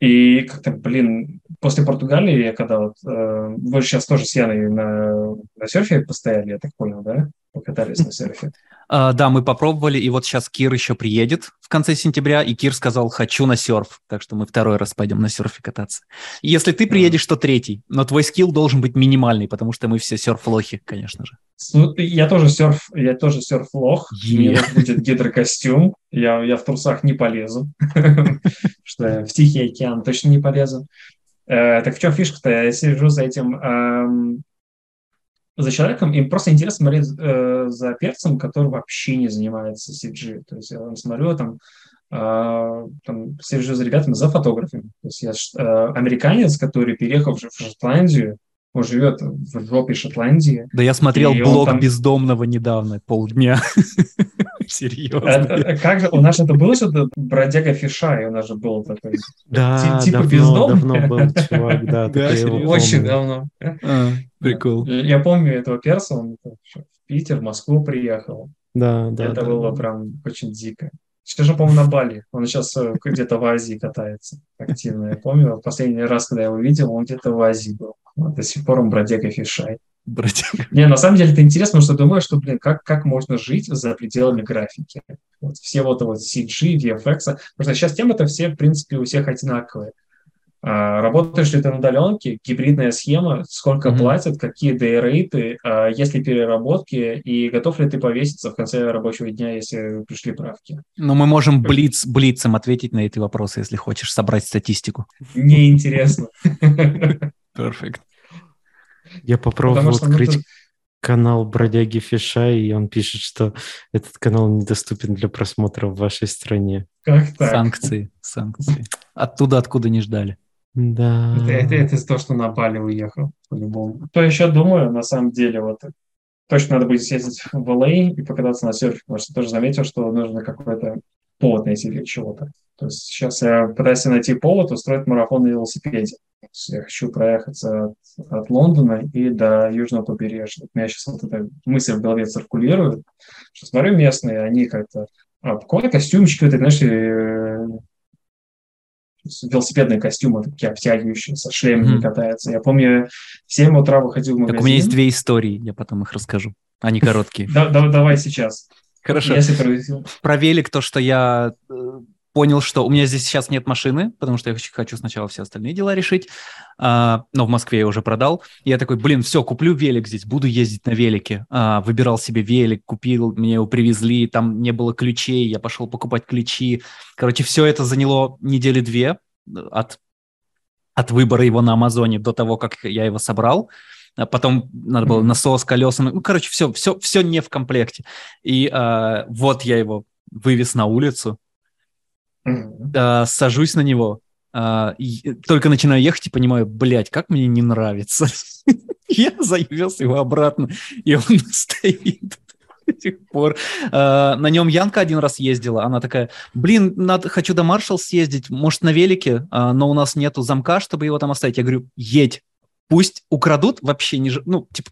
И как-то, блин, после Португалии, я когда вот, э, вы сейчас тоже с Яной на, на серфе постояли, я так понял, да? Покатались на серфе. А, да, мы попробовали, и вот сейчас Кир еще приедет в конце сентября, и Кир сказал, хочу на серф, так что мы второй раз пойдем на серфе кататься. И если ты приедешь, то третий, но твой скилл должен быть минимальный, потому что мы все серф-лохи, конечно же. Ну, я тоже серф, я тоже серф-лох. Мне нужен будет гидрокостюм. Я, я в трусах не полезу. Что в Тихий океан точно не полезу. Э, Так в чем фишка-то? Я сижу за этим эм, за человеком, им просто интересно смотреть э, за перцем, который вообще не занимается CG. То есть я там смотрю, там, э, там сижу за ребятами, за фотографами. То есть я э, американец, который переехал в Шотландию, он живет в жопе Шотландии, Да я смотрел блог там- бездомного недавно, полдня. Серьезно. Это- как же, у нас же это было что-то бродяга Фиша, и у нас же был такой. Да, Ти- типа давно, бездомный? давно был чувак, да. Да. Очень давно. А, Прикол. Я помню этого перса, он в Питер, в Москву приехал. Да, да. это да. было прям очень дико. Сейчас же, по-моему, на Бали. Он сейчас э, где-то в Азии катается активно. Я помню, последний раз, когда я его видел, он где-то в Азии был. Вот до сих пор он бродяга фишай. Бродяга. Не, на самом деле это интересно, потому что думаю, что, блин, как, как можно жить за пределами графики? Вот все вот, вот CG, VFX. Потому что сейчас темы-то все, в принципе, у всех одинаковые. А, работаешь ли ты на удаленке, гибридная схема, сколько mm-hmm. платят, какие дейрейты, а, есть ли переработки, и готов ли ты повеситься в конце рабочего дня, если пришли правки? Ну, мы можем блиц, блицем ответить на эти вопросы, если хочешь собрать статистику. Неинтересно. Перфект. Я попробовал открыть ну, канал Бродяги Фиша, и он пишет, что этот канал недоступен для просмотра в вашей стране. Как так? Санкции, санкции. Оттуда, откуда не ждали. Да. Это, это, это то, что на Бали уехал, по-любому. То еще думаю, на самом деле, вот точно надо будет съездить в LA и покататься на серфе, потому что тоже заметил, что нужно какой-то повод найти для чего-то. То есть сейчас я пытаюсь найти повод устроить марафон на велосипеде. Я хочу проехаться от, от Лондона и до Южного побережья. У меня сейчас вот эта мысль в голове циркулирует, что смотрю местные, они как-то а, какой костюмчик, это, знаешь, э, велосипедные костюмы такие обтягивающие, со шлемами mm-hmm. катаются. Я помню, в 7 утра выходил в магазин. Так у меня есть две истории, я потом их расскажу. Они короткие. Давай сейчас. Хорошо. Про велик, то, что я э, понял, что у меня здесь сейчас нет машины, потому что я хочу сначала все остальные дела решить, а, но в Москве я уже продал. Я такой, блин, все, куплю велик здесь, буду ездить на велике. А, выбирал себе велик, купил, мне его привезли, там не было ключей, я пошел покупать ключи. Короче, все это заняло недели две от, от выбора его на Амазоне до того, как я его собрал. А потом надо было насос, колеса, ну, короче, все, все, все не в комплекте. И а, вот я его вывез на улицу, mm-hmm. сажусь на него, а, только начинаю ехать и понимаю, блядь, как мне не нравится. Я завез его обратно, и он стоит до сих пор. А, на нем Янка один раз ездила, она такая, блин, надо, хочу до Маршал съездить, может, на велике, но у нас нету замка, чтобы его там оставить. Я говорю, едь, пусть украдут, вообще не... Ну, типа,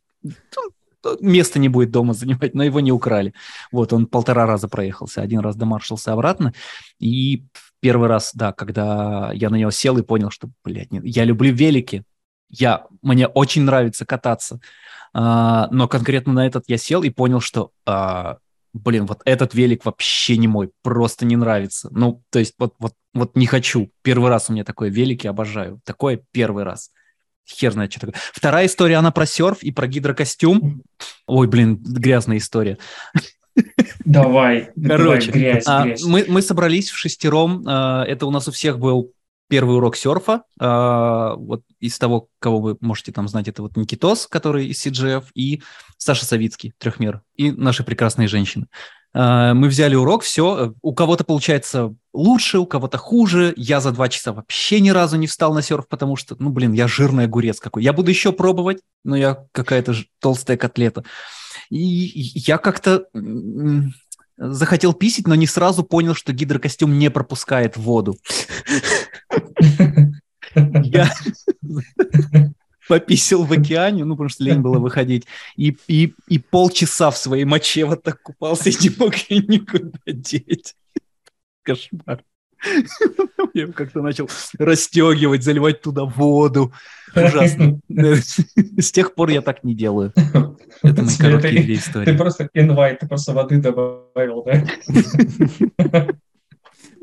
место не будет дома занимать, но его не украли. Вот, он полтора раза проехался, один раз домаршился обратно, и первый раз, да, когда я на него сел и понял, что, блядь, нет, я люблю велики, я, мне очень нравится кататься, а, но конкретно на этот я сел и понял, что, а, блин, вот этот велик вообще не мой, просто не нравится. Ну, то есть вот, вот, вот не хочу. Первый раз у меня такое велики, обожаю. Такое первый раз хер знает, что такое. Вторая история, она про серф и про гидрокостюм. Ой, блин, грязная история. Давай, Короче, давай, грязь, а, грязь. Мы, мы собрались в шестером. А, это у нас у всех был первый урок серфа. А, вот из того, кого вы можете там знать, это вот Никитос, который из CGF, и Саша Савицкий, трехмер, и наши прекрасные женщины. А, мы взяли урок, все, у кого-то получается лучше, у кого-то хуже. Я за два часа вообще ни разу не встал на серф, потому что, ну, блин, я жирный огурец какой. Я буду еще пробовать, но я какая-то толстая котлета. И я как-то захотел писить, но не сразу понял, что гидрокостюм не пропускает воду. Я пописил в океане, ну, потому что лень было выходить, и, и, и полчаса в своей моче вот так купался и не мог ее никуда деть. Кошмар. Я как-то начал расстегивать, заливать туда воду. Ужасно. С тех пор я так не делаю. Это мои короткие две истории. Ты просто инвайт, ты просто воды добавил, да?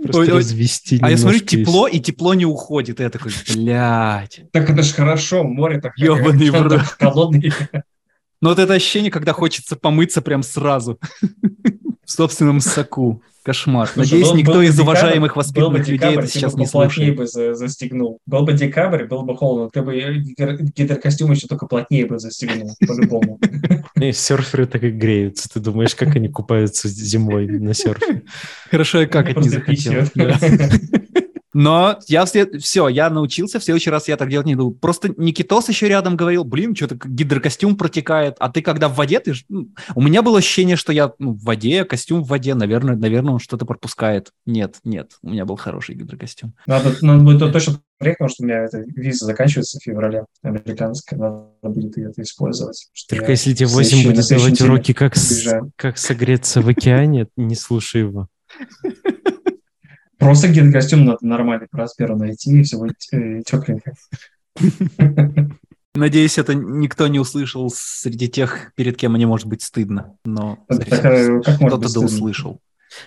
Просто развести А я смотрю, тепло, и тепло не уходит. И я такой, блядь. Так это ж хорошо, море так Ёбаный холодный. Но вот это ощущение, когда хочется помыться прям сразу. В собственном соку. Кошмар. Слушай, Надеюсь, был, никто был из декабрь, уважаемых воспитанных бы людей это сейчас не слушает. бы за, застегнул. Был бы декабрь, был бы холодно, ты бы гидрокостюм еще только плотнее бы застегнул, по-любому. Серферы так и греются. Ты думаешь, как они купаются зимой на серфе? Хорошо, и как это не захотел. Но я все, все, я научился, в следующий раз я так делать не буду. Просто Никитос еще рядом говорил, блин, что-то гидрокостюм протекает, а ты когда в воде, ты... Ну, у меня было ощущение, что я ну, в воде, костюм в воде, наверное, наверное, он что-то пропускает. Нет, нет, у меня был хороший гидрокостюм. Надо, надо будет точно приехать, потому что у меня эта виза заканчивается в феврале, американская, надо будет ее использовать. Только если тебе 8 будет давать уроки, как, с, как согреться в океане, не слушай его. Просто гидрокостюм надо нормальный по размеру найти, и все будет э, тепленько. Надеюсь, это никто не услышал среди тех, перед кем мне может быть стыдно. Но кто-то да услышал.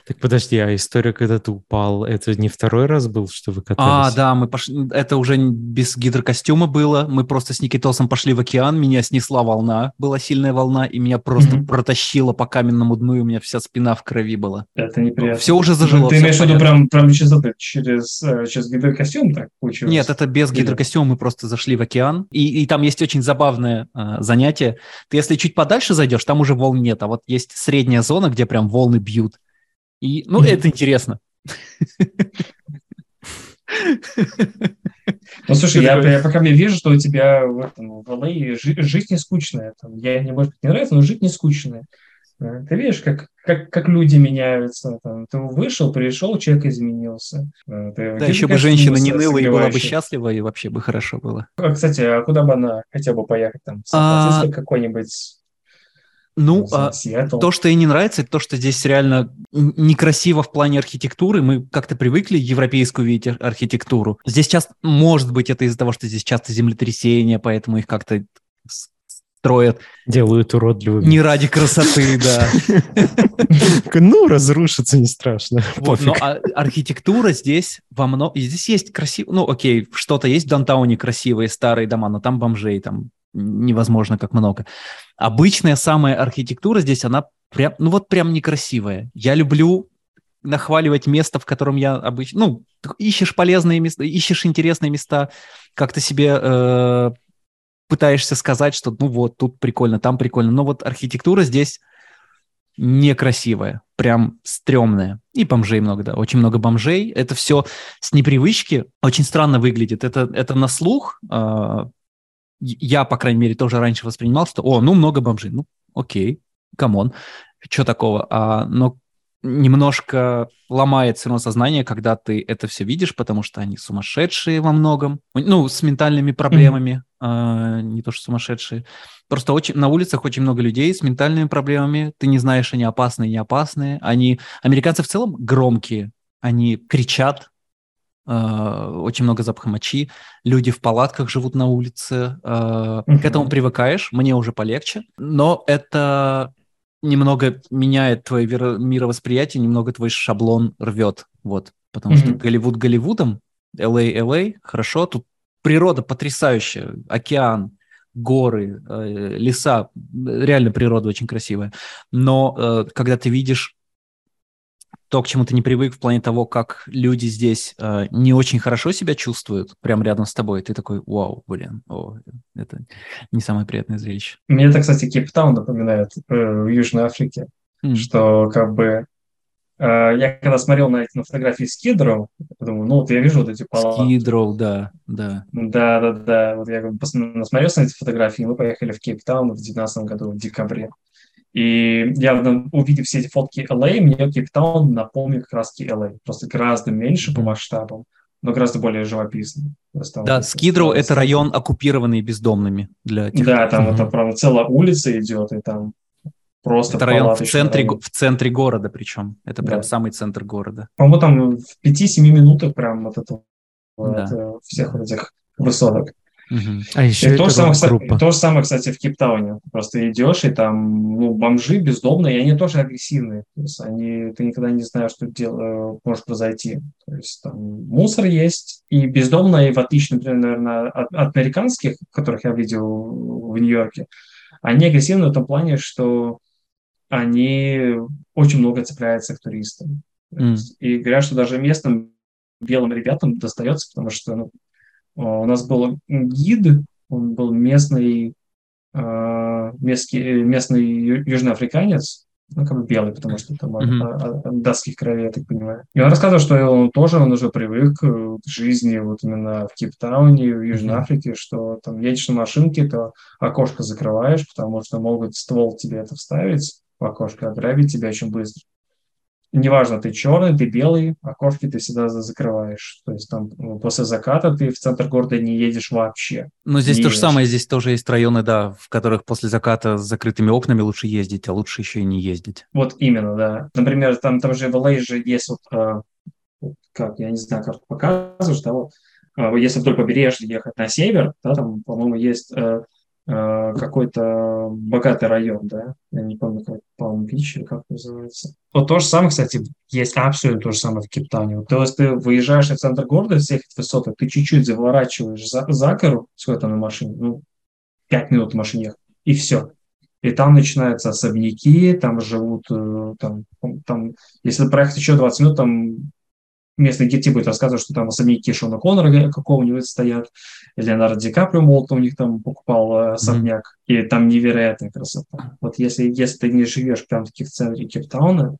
Так подожди, а история, когда ты упал, это не второй раз был, что вы А, катались? да, мы пошли. Это уже без гидрокостюма было. Мы просто с Никитосом пошли в океан, меня снесла волна, была сильная волна, и меня просто Мгм. протащило по каменному дну, и у меня вся спина в крови была. Это неприятно. Все уже зажило. Ну, Ты всё имеешь в виду прям, прям через, это, через, э, через гидрокостюм так получилось? Нет, это без гидрокостюма мы просто зашли в океан. И, и там есть очень забавное э, занятие. Ты если чуть подальше зайдешь, там уже волн нет, а вот есть средняя зона, где прям волны бьют. И, ну, это интересно. Ну, слушай, я, я пока мне вижу, что у тебя в, этом, в LA жи- жизнь не скучная. Там, я не, может быть, не нравится, но жизнь не скучная. Э, Ты видишь, как, как, как люди меняются. Там, ты вышел, пришел, человек изменился. Э, ты в Да, еще бы женщина не ныла и была бы счастлива, и вообще бы хорошо было. А, Кстати, а куда бы она хотела бы поехать? Там, А, Сан-Франциско какой-нибудь? Ну, а, то, что ей не нравится, это то, что здесь реально некрасиво в плане архитектуры. Мы как-то привыкли европейскую видеть ар- архитектуру. Здесь часто, может быть, это из-за того, что здесь часто землетрясения, поэтому их как-то строят Делают уродливыми. не ради красоты, да. Ну, разрушиться не страшно. Вот, но а- архитектура здесь во много... и Здесь есть красиво... Ну, окей, что-то есть в Дантауне красивые старые дома, но там бомжей там невозможно как много. Обычная самая архитектура здесь, она прям... Ну, вот прям некрасивая. Я люблю нахваливать место, в котором я обычно... Ну, ищешь полезные места, ищешь интересные места, как-то себе э, пытаешься сказать, что ну вот, тут прикольно, там прикольно. Но вот архитектура здесь некрасивая, прям стрёмная. И бомжей много, да, очень много бомжей. Это все с непривычки очень странно выглядит. Это, это на слух. э, я, по крайней мере, тоже раньше воспринимал, что, о, ну, много бомжей. Ну, окей, come on, что такого? А, но немножко ломает все равно сознание, когда ты это все видишь, потому что они сумасшедшие во многом, ну, с ментальными проблемами, а, не то что сумасшедшие. Просто очень, на улицах очень много людей с ментальными проблемами, ты не знаешь, они опасные, не опасные. Они, американцы в целом громкие, они кричат, очень много запаха мочи, люди в палатках живут на улице, а, к этому привыкаешь, мне уже полегче, но это немного меняет твое мировосприятие, немного твой шаблон рвет, вот, потому что. Голливуд Голливудом, LA LA, хорошо, тут природа потрясающая, океан, горы, э, леса, реально природа очень красивая, но э, когда ты видишь то, к чему ты не привык в плане того, как люди здесь э, не очень хорошо себя чувствуют прямо рядом с тобой, ты такой, вау, блин, о, это не самое приятное зрелище. Мне это, кстати, Кейптаун напоминает э, в Южной Африке. М. что как бы э, я когда смотрел на эти на фотографии с Кидром, думаю, ну вот я вижу вот эти палатки. Скидроу, да, да. Да, да, да. Вот я как бы пос- насмотрелся на эти фотографии, и мы поехали в Кейптаун в 2019 году, в декабре. И я, увидев все эти фотки LA, мне Кейптаун напомнил как раз LA. Просто гораздо меньше по масштабам, но гораздо более там Да, вот Скидроу – это район, оккупированный бездомными для тех, Да, там Мгм. это, правда, целая улица идет, и там просто Это район в центре, район. в центре города причем. Это прям Да. самый центр города. По-моему, там в 5-7 минутах прям вот это Да. от, э, всех вот этих высоток. Мгм. А еще И это то, же самое, кстати, рок-группа. то же самое, кстати, в Кейптауне. Просто идешь, и там ну, бомжи бездомные, и они тоже агрессивные. То есть они, ты никогда не знаешь, что дел, э, может произойти. То есть там мусор есть, и бездомные, в отличие, например, наверное, от, от американских, которых я видел в Нью-Йорке, они агрессивны в том плане, что они очень много цепляются к туристам. Есть, И говорят, что даже местным белым ребятам достается, потому что ну, у нас был гид, он был местный, а, местный, местный ю- южноафриканец, ну, как бы белый, потому что там от, от- от датских кровей, я так понимаю. И он рассказывал, что он тоже, он уже привык э, к жизни вот именно в Кейптауне, в Южной. Африке, что там едешь на машинке, то окошко закрываешь, потому что могут ствол тебе это вставить в окошко, ограбить тебя очень быстро. Неважно, ты черный, ты белый, окошки ты всегда за- закрываешь. То есть там ну, после заката ты в центр города не едешь вообще. Но здесь то же самое, здесь тоже есть районы, да, в которых после заката с закрытыми окнами лучше ездить, а лучше еще и не ездить. Вот именно, да. Например, там, там же в LA же есть вот, э, как, я не знаю, как показываешь, да, вот, а, если вдоль побережья ехать на север, да, там, по-моему, есть э, какой-то богатый район, да, я не помню, как Палм-Бич или как называется. Вот то же самое, кстати, есть абсолютно то же самое в Кейптауне. То есть ты выезжаешь в центр города, всех этих высоток, ты чуть-чуть заворачиваешь за, за гору, сколько там на машине, ну, пять минут в машине ехать, и все. И там начинаются особняки, там живут, э, там, там, если проехать еще 20 минут, там местный гид будет рассказывать, что там особняки Шона Коннора какого-нибудь стоят, Леонардо Ди Каприо Молта у них там покупал э, особняк, mm-hmm. и там невероятная красота. Вот если, если ты не живешь прям-таки в центре Кейптауна,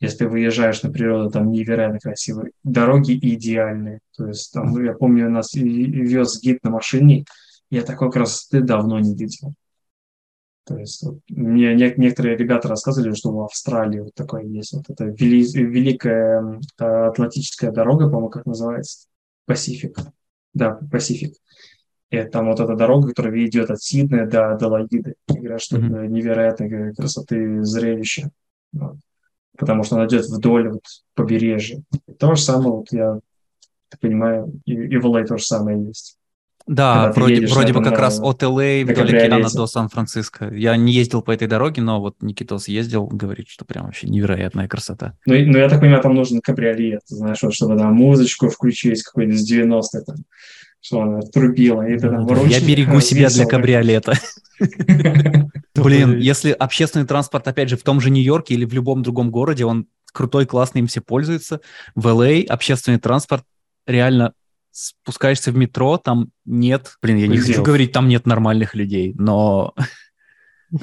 если ты выезжаешь на природу, там невероятно красивые, дороги идеальные. То есть там, я помню, нас вез гид на машине, я такой красоты давно не видел. То есть вот, мне не, некоторые ребята рассказывали, что в Австралии вот такое есть. Вот это вели, великая э, Атлантическая дорога, по-моему, как называется, Пасифик. Да, Пасифик. И там вот эта дорога, которая ведет от Сиднея до Далагиды. Говорят, что mm-hmm. это невероятной красоты зрелище. Вот. Потому что она идет вдоль вот побережья. И то же самое, вот я так понимаю, и, и в LA то же самое есть. Да, вроде, вроде бы как раз от LA вдоль океана до Сан-Франциско. Я не ездил по этой дороге, но вот Никитос ездил, говорит, что прям вообще невероятная красота. Ну, ну я так понимаю, там нужен кабриолет, знаешь, вот, чтобы там музычку включить какой-нибудь с 90 там, что она трубила. И ты там Я берегу себя для кабриолета. Блин, если общественный транспорт, опять же, в том же Нью-Йорке или в любом другом городе, он крутой, классный, им все пользуются. В LA общественный транспорт реально спускаешься в метро, там нет, блин, я не хочу говорить, там нет нормальных людей, но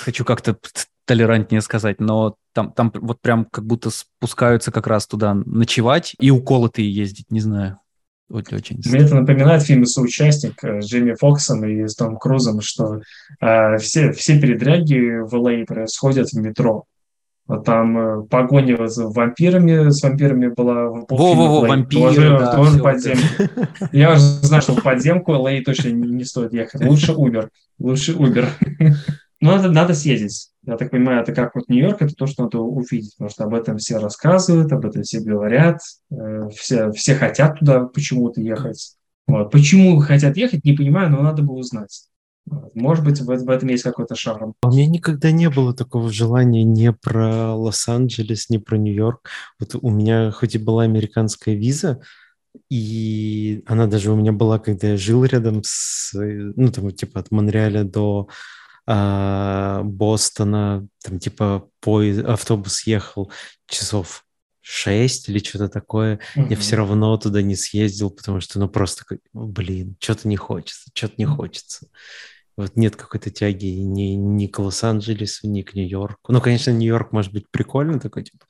хочу как-то толерантнее сказать, но там, там вот прям как будто спускаются как раз туда ночевать и уколотые ездить, не знаю. Очень, очень Мне это напоминает фильм «Соучастник» с Джимми Фоксом и с Том Крузом, что э, все, все передряги в Л.А. происходят в метро. Там э, погоня с вампирами, с вампирами была Во-во-во, вампиры, тоже, да, тоже подземку. Я уже знаю, что в подземку Лей точно не, не стоит ехать. Лучше Uber. Лучше Uber. Но надо, надо съездить. Я так понимаю, это как вот Нью-Йорк, это то, что надо увидеть, потому что об этом все рассказывают, об этом все говорят, э, все, все хотят туда почему-то ехать. Вот. Почему хотят ехать, не понимаю, но надо бы узнать. Может быть, в, в этом есть какой-то шарм. У меня никогда не было такого желания ни про Лос-Анджелес, ни про Нью-Йорк. Вот у меня хоть и была американская виза, и она даже у меня была, когда я жил рядом с, ну, там, типа, от Монреаля до а, Бостона, там, типа, поезд, автобус ехал часов 6 или что-то такое, mm-hmm. я все равно туда не съездил, потому что, ну, просто, блин, что-то не хочется, что-то не хочется. Вот нет какой-то тяги ни, ни к Лос-Анджелесу, ни к Нью-Йорку. Ну, конечно, Нью-Йорк может быть прикольный такой, типа,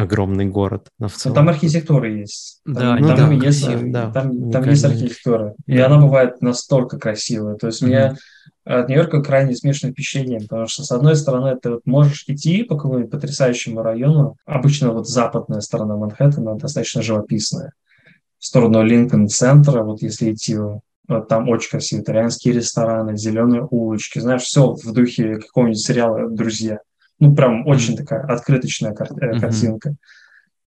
огромный город, но в целом... Но там архитектура есть. Там, да, ну, там, да, есть, красиво, да, там, там есть архитектура. И она бывает настолько красивая. То есть mm-hmm. у меня от Нью-Йорка крайне смешанное впечатление, потому что, с одной стороны, ты вот можешь идти по какому-нибудь потрясающему району, обычно вот западная сторона Манхэттена достаточно живописная, в сторону Линкольн-центра, вот если идти там очень красивые итальянские рестораны, зеленые улочки, знаешь, все в духе какого-нибудь сериала «Друзья». Ну, прям очень такая открыточная кар- mm-hmm. картинка.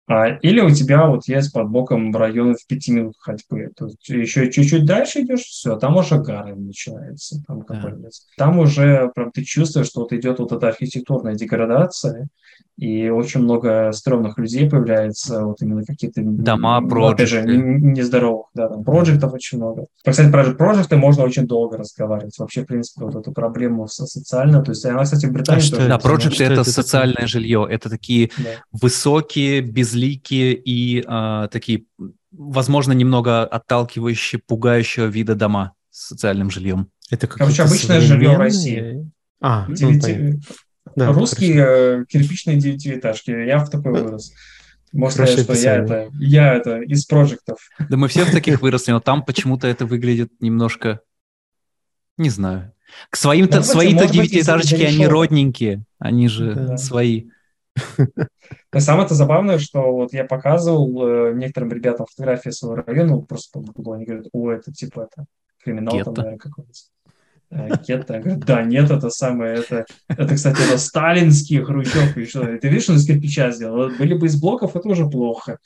А, или у тебя вот есть под боком район в пяти минут ходьбы. То есть еще чуть-чуть дальше идешь, все, там уже Гарлем начинается. Там, yeah. там уже прям ты чувствуешь, что вот идет вот эта архитектурная деградация, и очень много стрёмных людей появляется, вот именно какие-то... Дома, ну, же, нездоровых, да, там проектов очень много. Кстати, про проекты можно очень долго разговаривать. Вообще, в принципе, вот эту проблему социально, то есть она, кстати, в Британии а тоже... Да, проекты это, это социальное жилье, это такие да. высокие, безликие и а, такие, возможно, немного отталкивающие, пугающего вида дома с социальным жильем. Это Короче, обычное жилье в России. А, ну, да, Русские хорошо. кирпичные девятиэтажки. Я в такой вырос. Можно сказать, что я это, я это из проектов. Да мы все в таких выросли, но там почему-то это выглядит немножко, не знаю. К своим-то, ну, свои-то девятиэтажечки, они родненькие, они же да. свои. Но самое-то забавное, что вот я показывал э, некоторым ребятам фотографии своего района, просто по Google, они говорят, о, это типа это криминал там, наверное, какой-то. э, гетто. Я говорю, да, нет, это самое, это, это, кстати, это сталинские хрущевки. Что, ты видишь, он из кирпича сделал? Были бы из блоков, это уже плохо.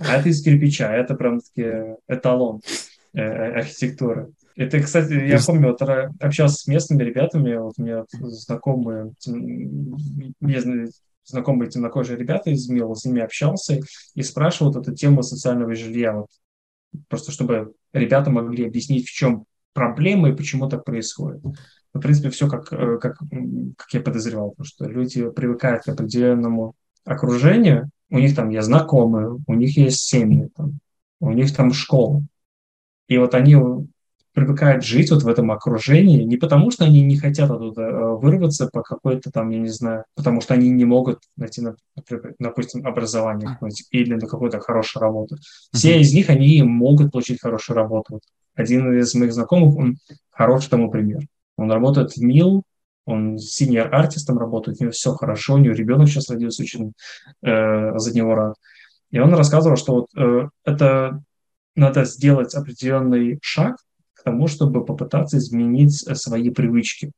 А это из кирпича, это прям-таки эталон э, архитектуры. Это, кстати, я помню, вот, общался с местными ребятами, вот у меня знакомые, знакомые темнокожие ребята из МИЛа, с ними общался и спрашивал вот эту тему социального жилья, вот, просто чтобы ребята могли объяснить, в чем проблема и почему так происходит. Ну, в принципе, все как, э, как, как я подозревал, потому что люди привыкают к определенному окружению, у них там есть знакомые, у них есть семьи, там, у них там школа. И вот они привыкают жить вот в этом окружении не потому, что они не хотят оттуда э, вырваться по какой-то там, я не знаю, потому что они не могут найти, допустим, образование или на какую-то хорошую работу. Все mm-hmm. из них, они могут получить хорошую работу. Вот один из моих знакомых, он хороший тому пример. Он работает в МИЛ, он синер артистом работает, у него все хорошо, у него ребенок сейчас родился, очень э, за него рад. И он рассказывал, что вот э, это надо сделать определенный шаг, тому, чтобы попытаться изменить э, свои привычки.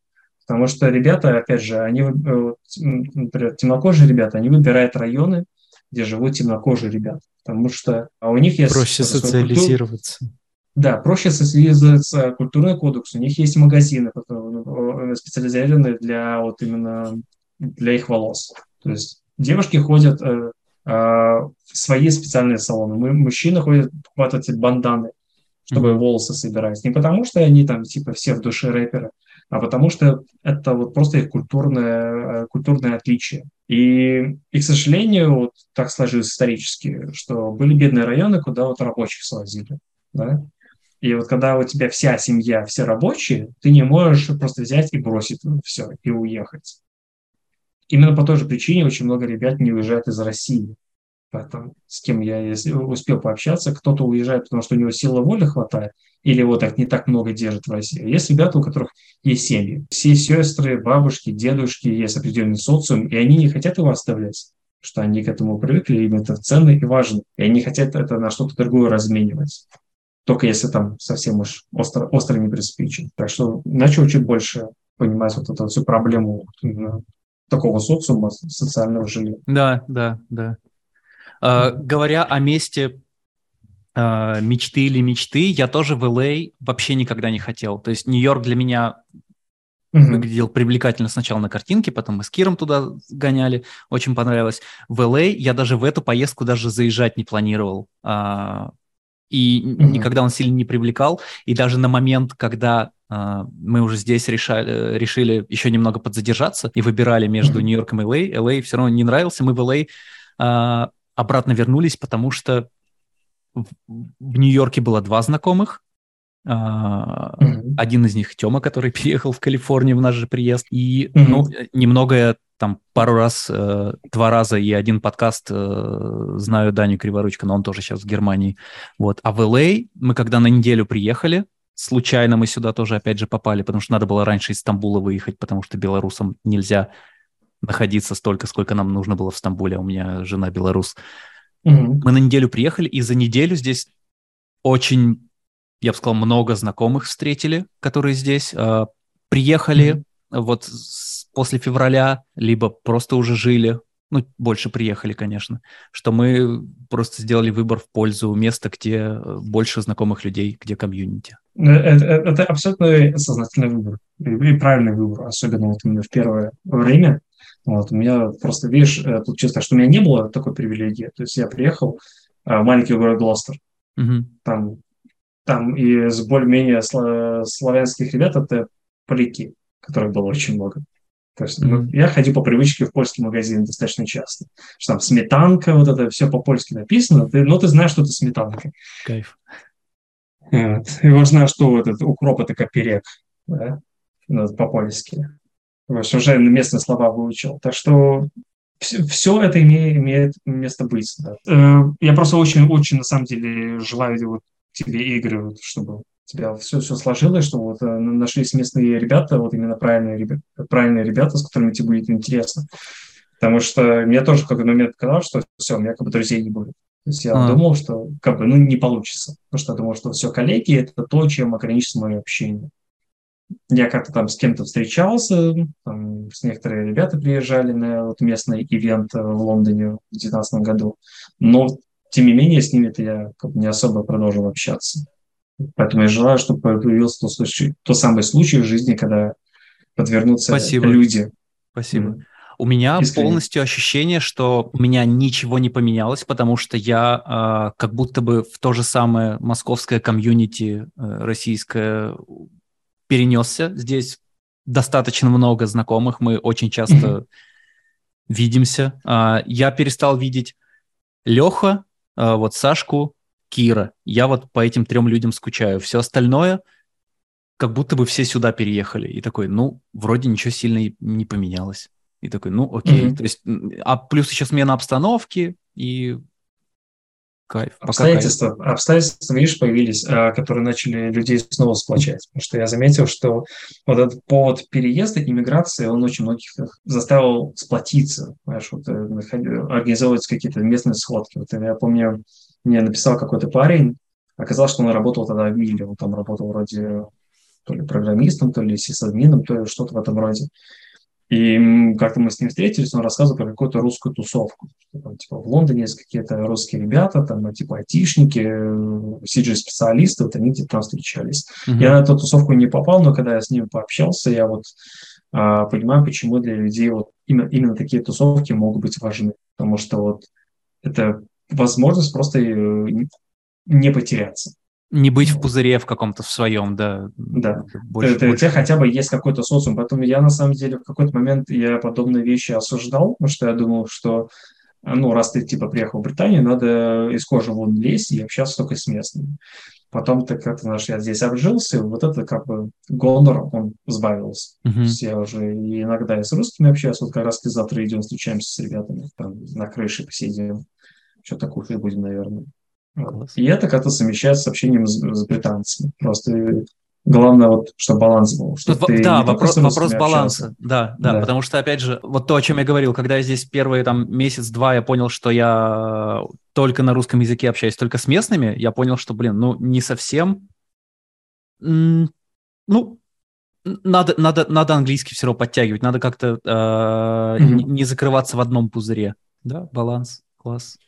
Потому что ребята, опять же, они, э, например, темнокожие ребята, они выбирают районы, где живут темнокожие ребята. Потому что у них есть... Проще социализироваться. Культур... Да, проще социализироваться культурный кодекс. У них есть магазины, которые специализированы для вот именно для их волос. То есть девушки ходят э, э, в свои специальные салоны. Мы, мужчины ходят покупать эти банданы чтобы волосы собирать. Не потому, что они там типа все в душе рэперы, а потому что это вот просто их культурное, э, культурное отличие. И, и, к сожалению, вот так сложилось исторически, что были бедные районы, куда вот рабочих свозили. Да? И вот когда у тебя вся семья, все рабочие, ты не можешь просто взять и бросить все и уехать. Именно по той же причине очень много ребят не уезжают из России там, с кем я успел пообщаться, кто-то уезжает, потому что у него силы воли хватает, или его так не так много держит в России. Есть ребята, у которых есть семьи. Все сестры, бабушки, дедушки, есть определенный социум, и они не хотят его оставлять, что они к этому привыкли, им это ценно и важно. И они хотят это на что-то другое разменивать. Только если там совсем уж остро, остро не приспичит. Так что начал чуть больше понимать вот эту всю проблему такого социума, социального жилья. Да, да, да. Uh, говоря о месте uh, мечты или мечты, я тоже в LA а вообще никогда не хотел. То есть Нью-Йорк для меня mm-hmm. выглядел привлекательно сначала на картинке, потом мы с Киром туда гоняли, очень понравилось. В LA а я даже в эту поездку даже заезжать не планировал. Uh, и mm-hmm. никогда он сильно не привлекал. И даже на момент, когда Uh, мы уже здесь решали, решили еще немного подзадержаться и выбирали между mm-hmm. Нью-Йорком и LA. LA все равно не нравился. Мы в uh, обратно вернулись, потому что в, в Нью-Йорке было два знакомых. Mm-hmm. Один из них Тёма, который переехал в Калифорнию в наш же приезд. И mm-hmm. ну, немного там пару раз, э, два раза и один подкаст э, знаю Даню Криворучка, но он тоже сейчас в Германии. Вот. А в LA а мы когда на неделю приехали, случайно мы сюда тоже опять же попали, потому что надо было раньше из Стамбула выехать, потому что белорусам нельзя находиться столько, сколько нам нужно было в Стамбуле. У меня жена белорус. Mm-hmm. Мы на неделю приехали, и за неделю здесь очень, я бы сказал, много знакомых встретили, которые здесь э, приехали mm-hmm. вот с, после февраля, либо просто уже жили. Ну, больше приехали, конечно. Что мы просто сделали выбор в пользу места, где э, больше знакомых людей, где комьюнити. Это, э, это абсолютно сознательный выбор и правильный выбор, особенно вот именно в первое время, вот, у меня просто, видишь, э, тут чисто, что у меня не было такой привилегии. То есть я приехал э, в маленький город Глостер. Mm-hmm. Там, там из более-менее славянских ребят это поляки, которых было очень много. То есть mm-hmm. я ходил по привычке в польский магазин достаточно часто. Что там сметанка, вот это все по-польски написано, ты, но ты знаешь, что это сметанка. Кайф. Вот. И важно, что вот этот укроп – это коперек, да? по-польски уже местные слова выучил. Так что все, все это имеет, имеет место быть. Да. Э, я просто очень-очень, на самом деле, желаю вот тебе игры, вот, чтобы тебя все, все сложилось, чтобы вот э, нашлись местные ребята, вот именно правильные, ребята, правильные ребята, с которыми тебе будет интересно. Потому что мне тоже в какой-то момент казалось, что все, у меня как бы друзей не будет. То есть я а. думал, что как бы ну, не получится. Потому что я думал, что все, коллеги – это то, чем ограничится мое общение. Я как-то там с кем-то встречался, там, с некоторые ребята приезжали на вот местный ивент в Лондоне в 2019 году, но тем не менее с ними-то я как бы не особо продолжил общаться. Поэтому я желаю, чтобы появился тот, случай, тот самый случай в жизни, когда подвернутся Спасибо. люди. Спасибо. М. У меня Искренне. полностью ощущение, что у меня ничего не поменялось, потому что я а, как будто бы в то же самое московское комьюнити э, российское перенесся. Здесь достаточно много знакомых, мы очень часто видимся. А, я перестал видеть Леха, а, вот Сашку, Кира. Я вот по этим трем людям скучаю. Все остальное как будто бы все сюда переехали. И такой, ну, вроде ничего сильно не поменялось. И такой, ну, окей. Мгм. То есть, а плюс еще смена обстановки и кайф. Пока Обстоятельства, обстоятельства, видишь, появились, а, которые начали людей снова сплочать. Потому что я заметил, что вот этот повод переезда, иммиграции, он очень многих их заставил сплотиться, знаешь, вот, э, организовывать какие-то местные сходки. Вот я помню, мне написал какой-то парень, оказалось, что он работал тогда в Миле, он там работал вроде то ли программистом, то ли сисадмином, то ли что-то в этом роде. И как-то мы с ним встретились, он рассказывал про какую-то русскую тусовку. Там, типа, в Лондоне есть какие-то русские ребята, там, э, типа, айтишники, CG-специалисты, вот они где-то там встречались. Мгм. Я на эту тусовку не попал, но когда я с ними пообщался, я вот а, понимаю, почему для людей вот именно, именно такие тусовки могут быть важны. Потому что вот это возможность просто э, не потеряться. Не быть в пузыре в каком-то в своем, да. Да. Больше, это, у больше. тебя хотя бы есть какой-то социум. Поэтому я на самом деле в какой-то момент я подобные вещи осуждал, потому что я думал, что ну, раз ты типа приехал в Британию, надо из кожи вон лезть и общаться только с местными. Потом ты как-то, знаешь, я здесь обжился, и вот это как бы гонор, он сбавился. То Мгм. есть я уже и иногда и с русскими общаюсь, вот как раз ты завтра идем, встречаемся с ребятами, там на крыше посидим, что-то кушать будем, наверное. Класс. И это как-то совмещается с общением с, с британцами. Просто главное, вот, чтобы баланс был. Чтобы ты да, вопрос, вопрос баланса. общался. Да, да, Да. потому что, опять же, вот то, о чем я говорил, когда я здесь первые там месяц-два, я понял, что я только на русском языке общаюсь, только с местными, я понял, что, блин, ну, не совсем... Ну, надо, надо, надо английский все равно подтягивать, надо как-то э, Мгм. не, не закрываться в одном пузыре. Да, баланс, класс.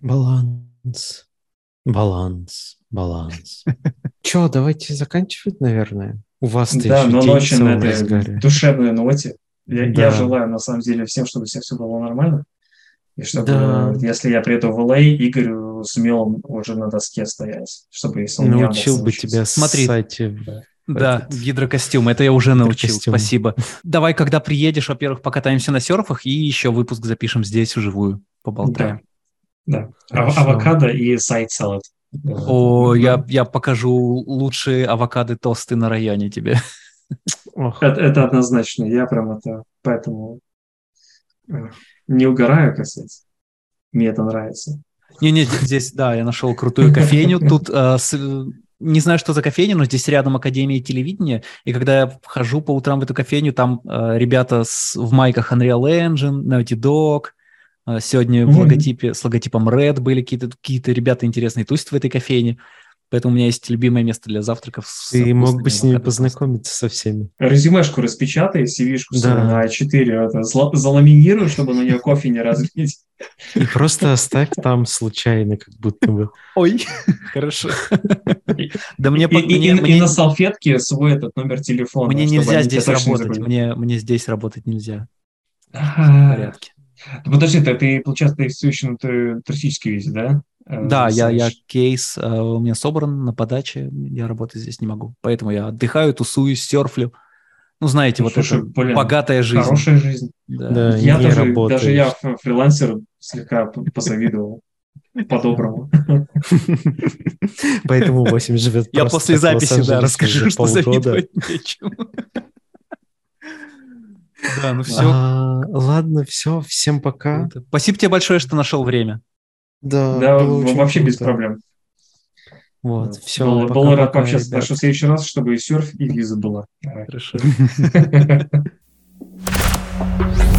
Баланс. Баланс. Баланс. Че, давайте заканчивать, наверное. У вас-то Да, еще но ночью на этой душевной ноте. Я, я Да. желаю, на самом деле, всем, чтобы у всех все было нормально. И чтобы, Да. если я приеду в ЛА, Игорь сумел уже на доске стоять, чтобы если он не Научил бы научился. тебя Смотри. ссать. Да, Этот- гидрокостюм, это я уже научил, спасибо. Давай, когда приедешь, во-первых, покатаемся на серфах и еще выпуск запишем здесь вживую, поболтаем. Да. А- Хорошо. авокадо и сайт-салат. О, я, я покажу лучшие авокадо-тосты на районе тебе. Это, это однозначно. Я прям это... Поэтому э, не угораю, сказать. Мне это нравится. Не-не, здесь- здесь, да, я нашел крутую кофейню. Тут э, с- не знаю, что за кофейня, но здесь рядом Академия телевидения. И когда я вхожу по утрам в эту кофейню, там э, ребята с, в майках Unreal Engine, Naughty Dog. Э, сегодня в Мгм. логотипе, с логотипом Red были какие-то какие ребята интересные тусят в этой кофейне. Поэтому у меня есть любимое место для завтраков. с ты мог бы с ними познакомиться со всеми. Резюмешку распечатай, CV-шку Да. на А4, это, зла- заламинируй, чтобы на нее кофе не разлить. И просто оставь там случайно, как будто бы. Ой, хорошо. Да мне и, на салфетке свой этот номер телефона. Мне нельзя здесь работать. Мне, мне здесь работать нельзя. В А, порядке. Подожди, ты, ты, получается, ты все еще на ту- туристической визе, да? Э, Да, я, я кейс э, у меня собран на подаче, я работать здесь не могу. Поэтому я отдыхаю, тусуюсь, серфлю. Ну, знаете, Ну, вот слушай, это блин, богатая жизнь. Хорошая жизнь. Да. Да, я не даже, работаешь. даже я фрилансер слегка позавидовал. По-доброму. Поэтому 8 живет Я после записи, да, расскажу, что завидовать нечему. Да, ну все. А, Ладно, все, всем пока. Спасибо тебе большое, что нашел время. Да, Да, вообще без проблем. Вот, все. Был, был рад пообщаться. Так что в следующий раз, чтобы и серф, и виза была. Хорошо.